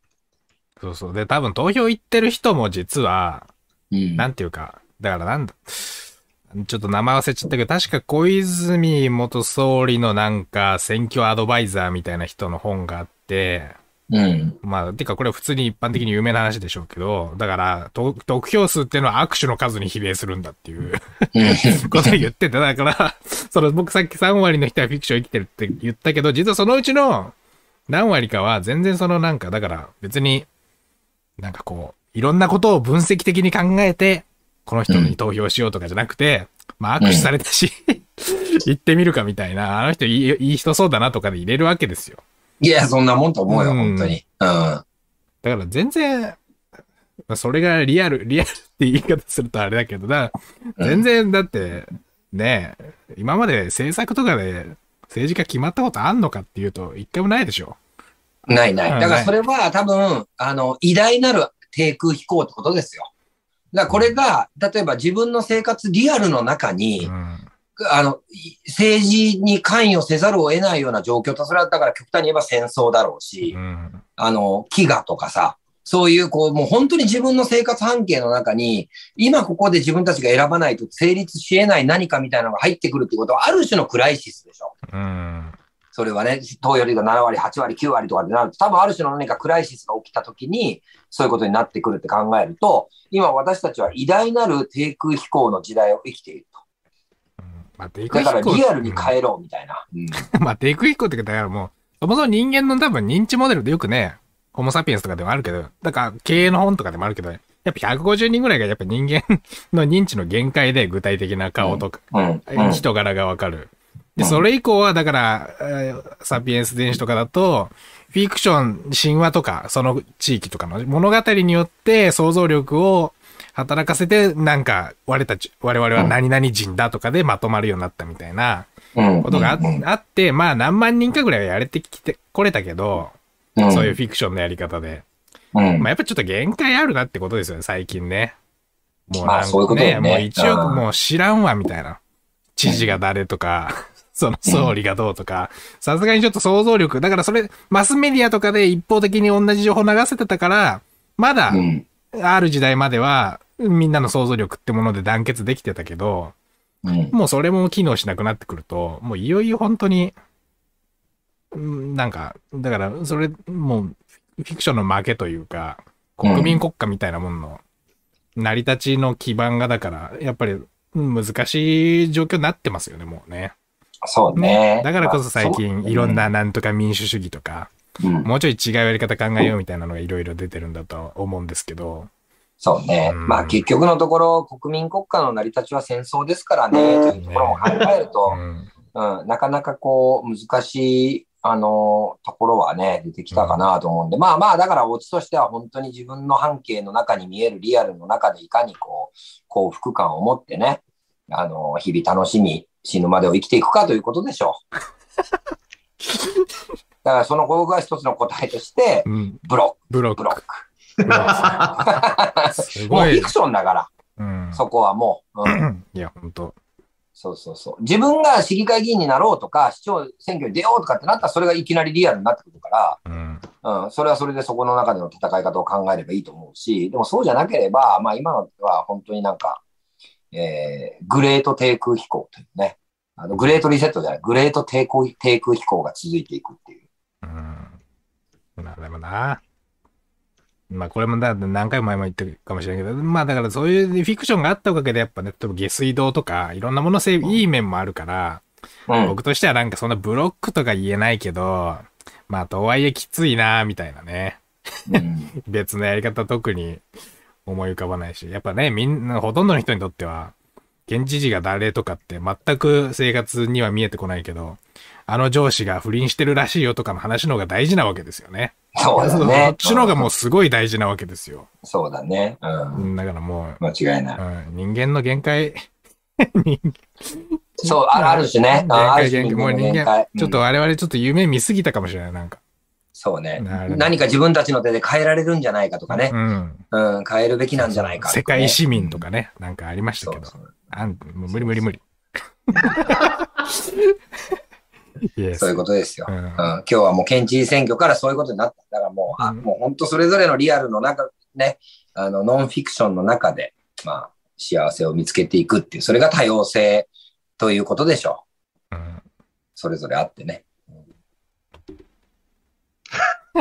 そうそう。で、多分投票行ってる人も実は、うん。なんていうか、だからなんだ、ちょっと名前忘れちゃったけど、確か小泉元総理のなんか選挙アドバイザーみたいな人の本があって、うん。まあ、てかこれは普通に一般的に有名な話でしょうけど、だから、と得票数っていうのは握手の数に比例するんだっていううん。ことを言ってて、だから、その僕さっき3割の人はフィクション生きてるって言ったけど、実はそのうちの何割かは全然そのなんか、だから別に、なんかこう、いろんなことを分析的に考えて、この人に投票しようとかじゃなくて、まあ握手されたし、行ってみるかみたいな、あの人いいいい人そうだなとかで入れるわけですよ。いや、そんなもんと思うよ、うん本当に。うん。だから全然、それがリアル、リアルって言い方するとあれだけど、だから全然だって、ねえ、今まで政策とかで政治家決まったことあんのかっていうと、一回もないでしょ。ないない。うんだからそれは多分、あの、偉大なる低空飛行ってことですよ。だからこれが、例えば自分の生活リアルの中に、うん。あの、い政治に関与せざるを得ないような状況と、それはだから極端に言えば戦争だろうし、うん。あの、飢餓とかさ、そういう、こう、もう本当に自分の生活半径の中に、今ここで自分たちが選ばないと成立し得ない何かみたいなのが入ってくるってことは、ある種のクライシスでしょ。うん。それはね、投票率が7割、8割、9割とかでなると、多分ある種の何かクライシスが起きたときに、そういうことになってくるって考えると、今私たちは偉大なる低空飛行の時代を生きているまあ、テイと。だからリアルにえ変えろ、みたいな。うんまあ、テイク飛行ってか、だからもう、そもそも人間の多分認知モデルでよくね、ホモサピエンスとかでもあるけど、だから経営の本とかでもあるけど、やっぱ150人ぐらいがやっぱ人間の認知の限界で具体的な顔とか、うん。うん。人柄がわかる。で、うんそれ以降は、だから、えーサピエンス電子とかだと、フィクション、神話とか、その地域とかの物語によって想像力を働かせて、なんか、我たち、我々は何々人だとかでまとまるようになったみたいなうん。ことがあ,、って、まあ何万人かぐらいはやれてきて、これたけど、うんそういうフィクションのやり方で。うん。まあやっぱちょっと限界あるなってことですよね、最近ね。もうなんかねもう一億うんもう知らんわ、みたいな。知事が誰とか、その総理がどうとか、さすがにちょっと想像力、だからそれ、マスメディアとかで一方的に同じ情報流せてたから、まだう、ん。ある時代までは、みんなの想像力ってもので団結できてたけど、うん。もうそれも機能しなくなってくると、もういよいよ本当に、うんなんか、だから、それ、もう、フィクションの負けというか、国民国家みたいなもんの、成り立ちの基盤が、だから、やっぱり、うん難しい状況になってますよね、もうね。そうね。だからこそ最近、まあいろんななんとか民主主義とか、もうちょい違うやり方考えようみたいなのがいろいろ出てるんだと思うんですけど、そうね。うんまあ結局のところ、国民国家の成り立ちは戦争ですからね、というところも考えるとう、ん。うん、なかなかこう、難しい、あの、ところはね、出てきたかなと思うんで、まあまあ、だからオチとしては本当に自分の半径の中に見えるリアルの中でいかにこう、幸福感を持ってね、あの、日々楽しみ、死ぬまでを生きていくかということでしょう。だからその幸福が一つの答えとして、うん。ブロック、ブロッブロック。もうごいフィク。ションだから、うん。そこはもう。うん いや、本当そうそうそう。自分が市議会議員になろうとか、市長選挙に出ようとかってなったら、それがいきなりリアルになってくるかうん。ら、うん、それはそれでそこの中での戦い方を考えればいいと思うし、でもそうじゃなければ、まあ今のは本当になんか、えー、グレート低空飛行というね、あの、グレートリセットじゃない、グレート低空低空飛行が続いていくっていう。うん。まあでもな。まあこれもだ何回も前も言ってるかもしれないけど、まあだからそういうフィクションがあったおかげでやっぱね、例えば下水道とかいろんなものせいい面もあるから、うん。僕としてはなんかそんなブロックとか言えないけど、まあとはいえきついなみたいなね。うん 別のやり方特に思い浮かばないし、やっぱね、みんな、ほとんどの人にとっては、県知事が誰とかって全く生活には見えてこないけど、あの上司が不倫してるらしいよとかの話の方が大事なわけですよね。そそうだね。っちの方がもうすごい大事なわけですよ。そうだね。う。うんんだからもう、間違いない。うん、人間の限界、人 そう、あある種ね。限界限界、もう人間ちょっと我々ちょっと夢見すぎたかもしれない、なんか。そうね。何か自分たちの手で変えられるんじゃないかとかねう。ん。うん、変えるべきなんじゃないかね、世界市民とかね、なんかありましたけど。そうそうあん無理無理無理。そういうことですよ。うんうん、今日はもう県知事選挙からそういうことになった。だからもう、あうんもう本当それぞれのリアルの中、ね、あの、ノンフィクションの中で、まあ、幸せを見つけていくっていう、それが多様性ということでしょう。うんそれぞれあってね。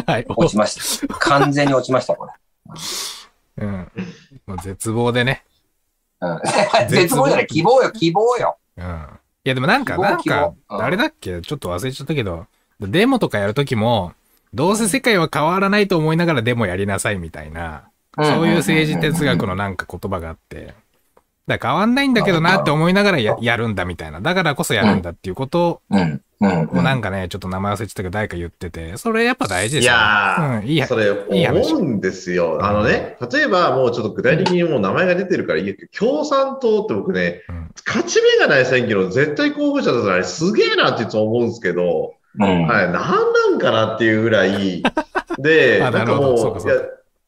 はい。落ちました。完全に落ちました、これ。うん。もう絶望でね。うん、絶望じゃない、希望よ、希望よ。うん。いやでもなんか、なんかあれだっけ？ちょっと忘れちゃったけど、デモとかやるときも、どうせ世界は変わらないと思いながらデモやりなさいみたいな、そういう政治哲学のなんか言葉があって、だから変わんないんだけどなって思いながらややるんだみたいな。だからこそやるんだっていうことうん。うん。をなんかね、ちょっと名前忘れちゃったけど誰か言ってて、それやっぱ大事でいすよね。やうん、いいやそ。れ思うんですよ。あのね、例えばもうちょっと具体的にもう名前が出てるからいいけど、共産党って僕ね、うん勝ち目がない選挙の絶対候補者だったらあれすげえなっていつも思うんですけど、うん。はい、なんなんかなっていうぐらい、で、あなんかもう、いや、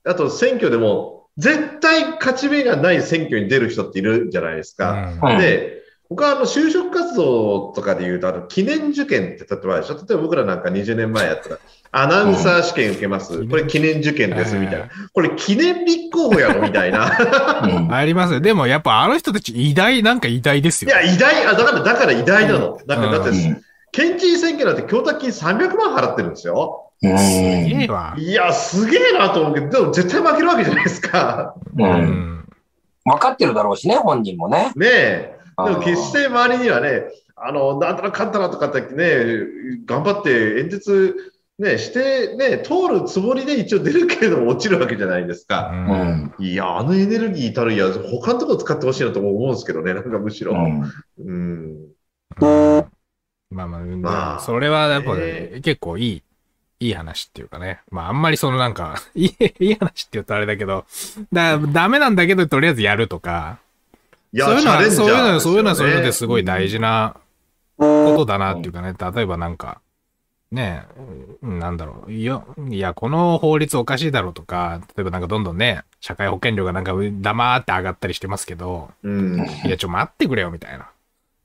あと選挙でも、絶対勝ち目がない選挙に出る人っているじゃないですか。で、僕はあの就職活動とかで言うと、あの記念受験って例えばでしょ？例えば僕らなんか20年前やったら、アナウンサー試験受けます。うんこれ記念受験です、みたいな。これ記念立候補やろ、みたいな。うんありますよ。でもやっぱあの人たち偉大、なんか偉大ですよ。いや、偉大、あ、だから、だから偉大なの。だから、だって、うん県知事選挙なんて供託金300万払ってるんですよ。うんすげえわ。いや、すげえなと思うけど、でも絶対負けるわけじゃないですか。う。うんん。分かってるだろうしね、本人もね。ねえ。でも決しあて周りにはね、あの、なんとなく勝ったなとかってね、頑張って演説、ね、して、ね、通るつもりで一応出るけれども落ちるわけじゃないですか。のうん。いや、あのエネルギーたるや、他のところ使ってほしいなとも思うんですけどね、なんかむしろ。うん。うん。うんまあまあ、まあそれはやっぱ、ねえ結構いい、いい話っていうかね。まああんまりそのなんか、いい、いい話って言うとあれだけど、だダメなんだけどとりあえずやるとか、いや、そういうのは、そういうのそういうのはそういうのですごい大事なことだなっていうかね、例えばなんか、ねえ、うんなんだろう、いや、いや、この法律おかしいだろうとか、例えばなんかどんどんね、社会保険料がなんか黙って上がったりしてますけど、うん。いや、ちょ、待ってくれよ、みたいな。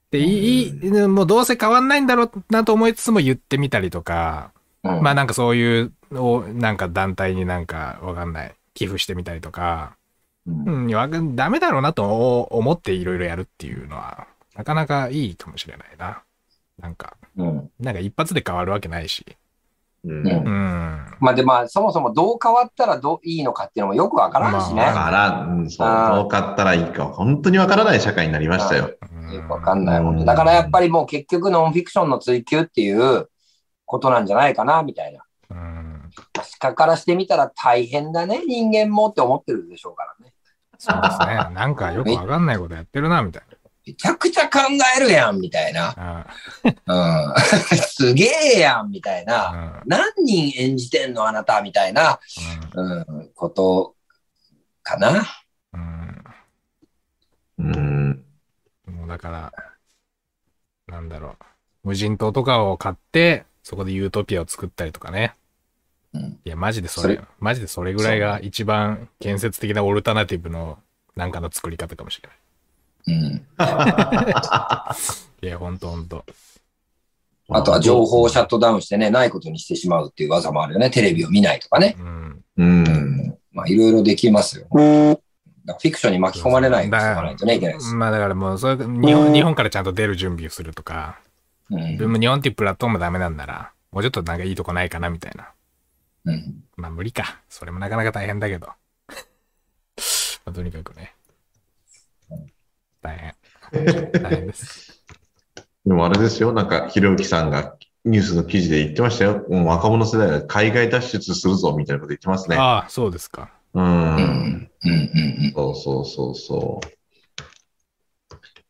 で、いい、もうどうせ変わんないんだろうなと思いつつも言ってみたりとか、うんまあなんかそういうなんか団体になんかわかんない、寄付してみたりとか、うんうん、ダメだろうなと思っていろいろやるっていうのは、なかなかいいかもしれないな。なんか、うん。なんか一発で変わるわけないし。うん。うんうん。まあで、まあ、そもそもどう変わったらどういいのかっていうのもよくわからんしね。まだから、うん、そう、どう買ったらいいか、本当にわからない社会になりましたよ。よくわかんない、うん本当だからやっぱりもう結局ノンフィクションの追求っていうことなんじゃないかな、みたいな。うん。鹿からしてみたら大変だね、人間もって思ってるでしょうからね。そうですね。なんかよくわかんないことやってるな、みたいめちゃくちゃ考えるやん、みたいな。な。うん。すげえやん、みたいうん。な。うん何人演じてんの、あなた、みたいな、うん、ことかな。うん。うん。もうだから、なんだろう。無人島とかを買って、そこでユートピアを作ったりとかね。うんいや、マジでそれ、それマジでそれぐらいが一番建設的なオルタナティブのなんかの作り方かもしれない。うん。いや、ほんとほんと。あとは情報をシャットダウンしてね、ないことにしてしまうっていう技もあるよね。テレビを見ないとかね。うん。う。うんん。まあ、いろいろできますよ。だからフィクションに巻き込まれないようにしておかないとね、いけないです。まあだからもう、それ、日本、日本からちゃんと出る準備をするとか、うん。でも日本っていうプラットフォームダメなんなら、もうちょっとなんかいいとこないかなみたいな。うん。まあ無理か。それもなかなか大変だけど。まあ、とにかくね。大変。大変です。でもあれですよ、なんか、ひろゆきさんがニュースの記事で言ってましたよ。もう若者世代は海外脱出するぞ、みたいなこと言ってますね。ああ、そうですか。う。うんん。うん。うん。そうそうそうそう。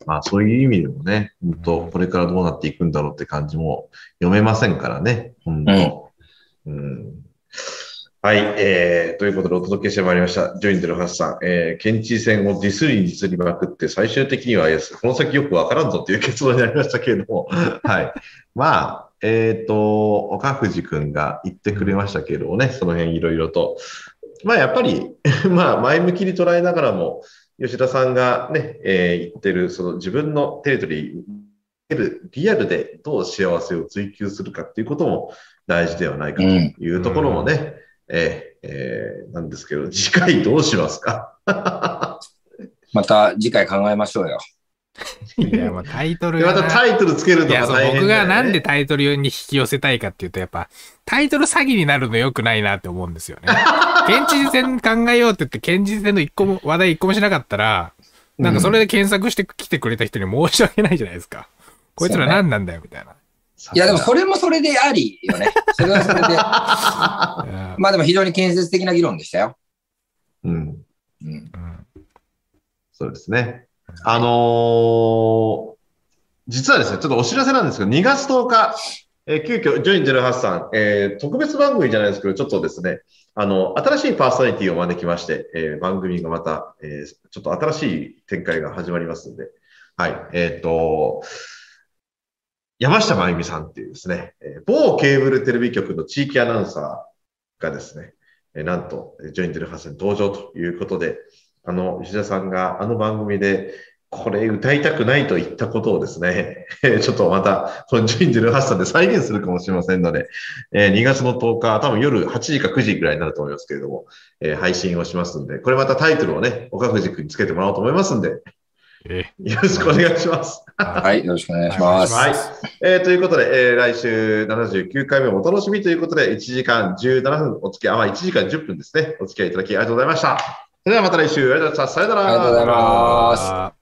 まあ、そういう意味でもね、本当これからどうなっていくんだろうって感じも読めませんからね、本当。うん。はい、えー、ということでお届けしてまいりました。ジョインテルハスさん、えー、県知事選をディスりにディスりまくって、最終的には、この先よくわからんぞっていう結論になりましたけれども、はい。まあ、えっ、と、岡藤くんが言ってくれましたけれどもね、その辺いろいろと。まあやっぱり、まあ前向きに捉えながらも、吉田さんがね、えー言ってる、その自分のテリトリー、リアルでどう幸せを追求するかっていうことも大事ではないかというところもね、えーえーなんですけど、次回どうしますか？また次回考えましょうよ。いや、まあタイトルまたタイトルつけるのが大変だよ、ね。僕がなんでタイトルに引き寄せたいかっていうと、やっぱ、タイトル詐欺になるの良くないなって思うんですよね。県知事選考えようって言って、県知事選の一個も、話題一個もしなかったら、なんかそれで検索して来てくれた人に申し訳ないじゃないですか。こいつら何なんだよ、みたいな。いや、でもそれもそれでありよね。それはそれで。うんまあでも非常に建設的な議論でしたよ。うん。うん。うんそうですね。あのー実はですね、ちょっとお知らせなんですけど、2月10日、えー急遽、ジョイン08さん、えー特別番組じゃないですけど、ちょっとですね、あの、新しいパーソナリティを招きまして、えー番組がまた、えーちょっと新しい展開が始まりますので、はい、えっ、と、山下真由美さんっていうですね、某ケーブルテレビ局の地域アナウンサーがですね、なんと、ジョイン08さんに登場ということで、あの、石田さんがあの番組で、これ歌いたくないと言ったことをですね、ちょっとまた、このジョイン08さんで再現するかもしれませんので、2月の10日、多分夜8時か9時ぐらいになると思いますけれども、配信をしますんで、これまたタイトルをね、岡藤君につけてもらおうと思いますんで、えよろしくお願いします。はい、よろしくお願いします。はい。えーということで、えー来週79回目もお楽しみということで、1時間17分お付き合い、あ、まあ1時間10分ですね、お付き合いいただきありがとうございました。それではまた来週、ありがとうございました。さよなら。ありがとうございます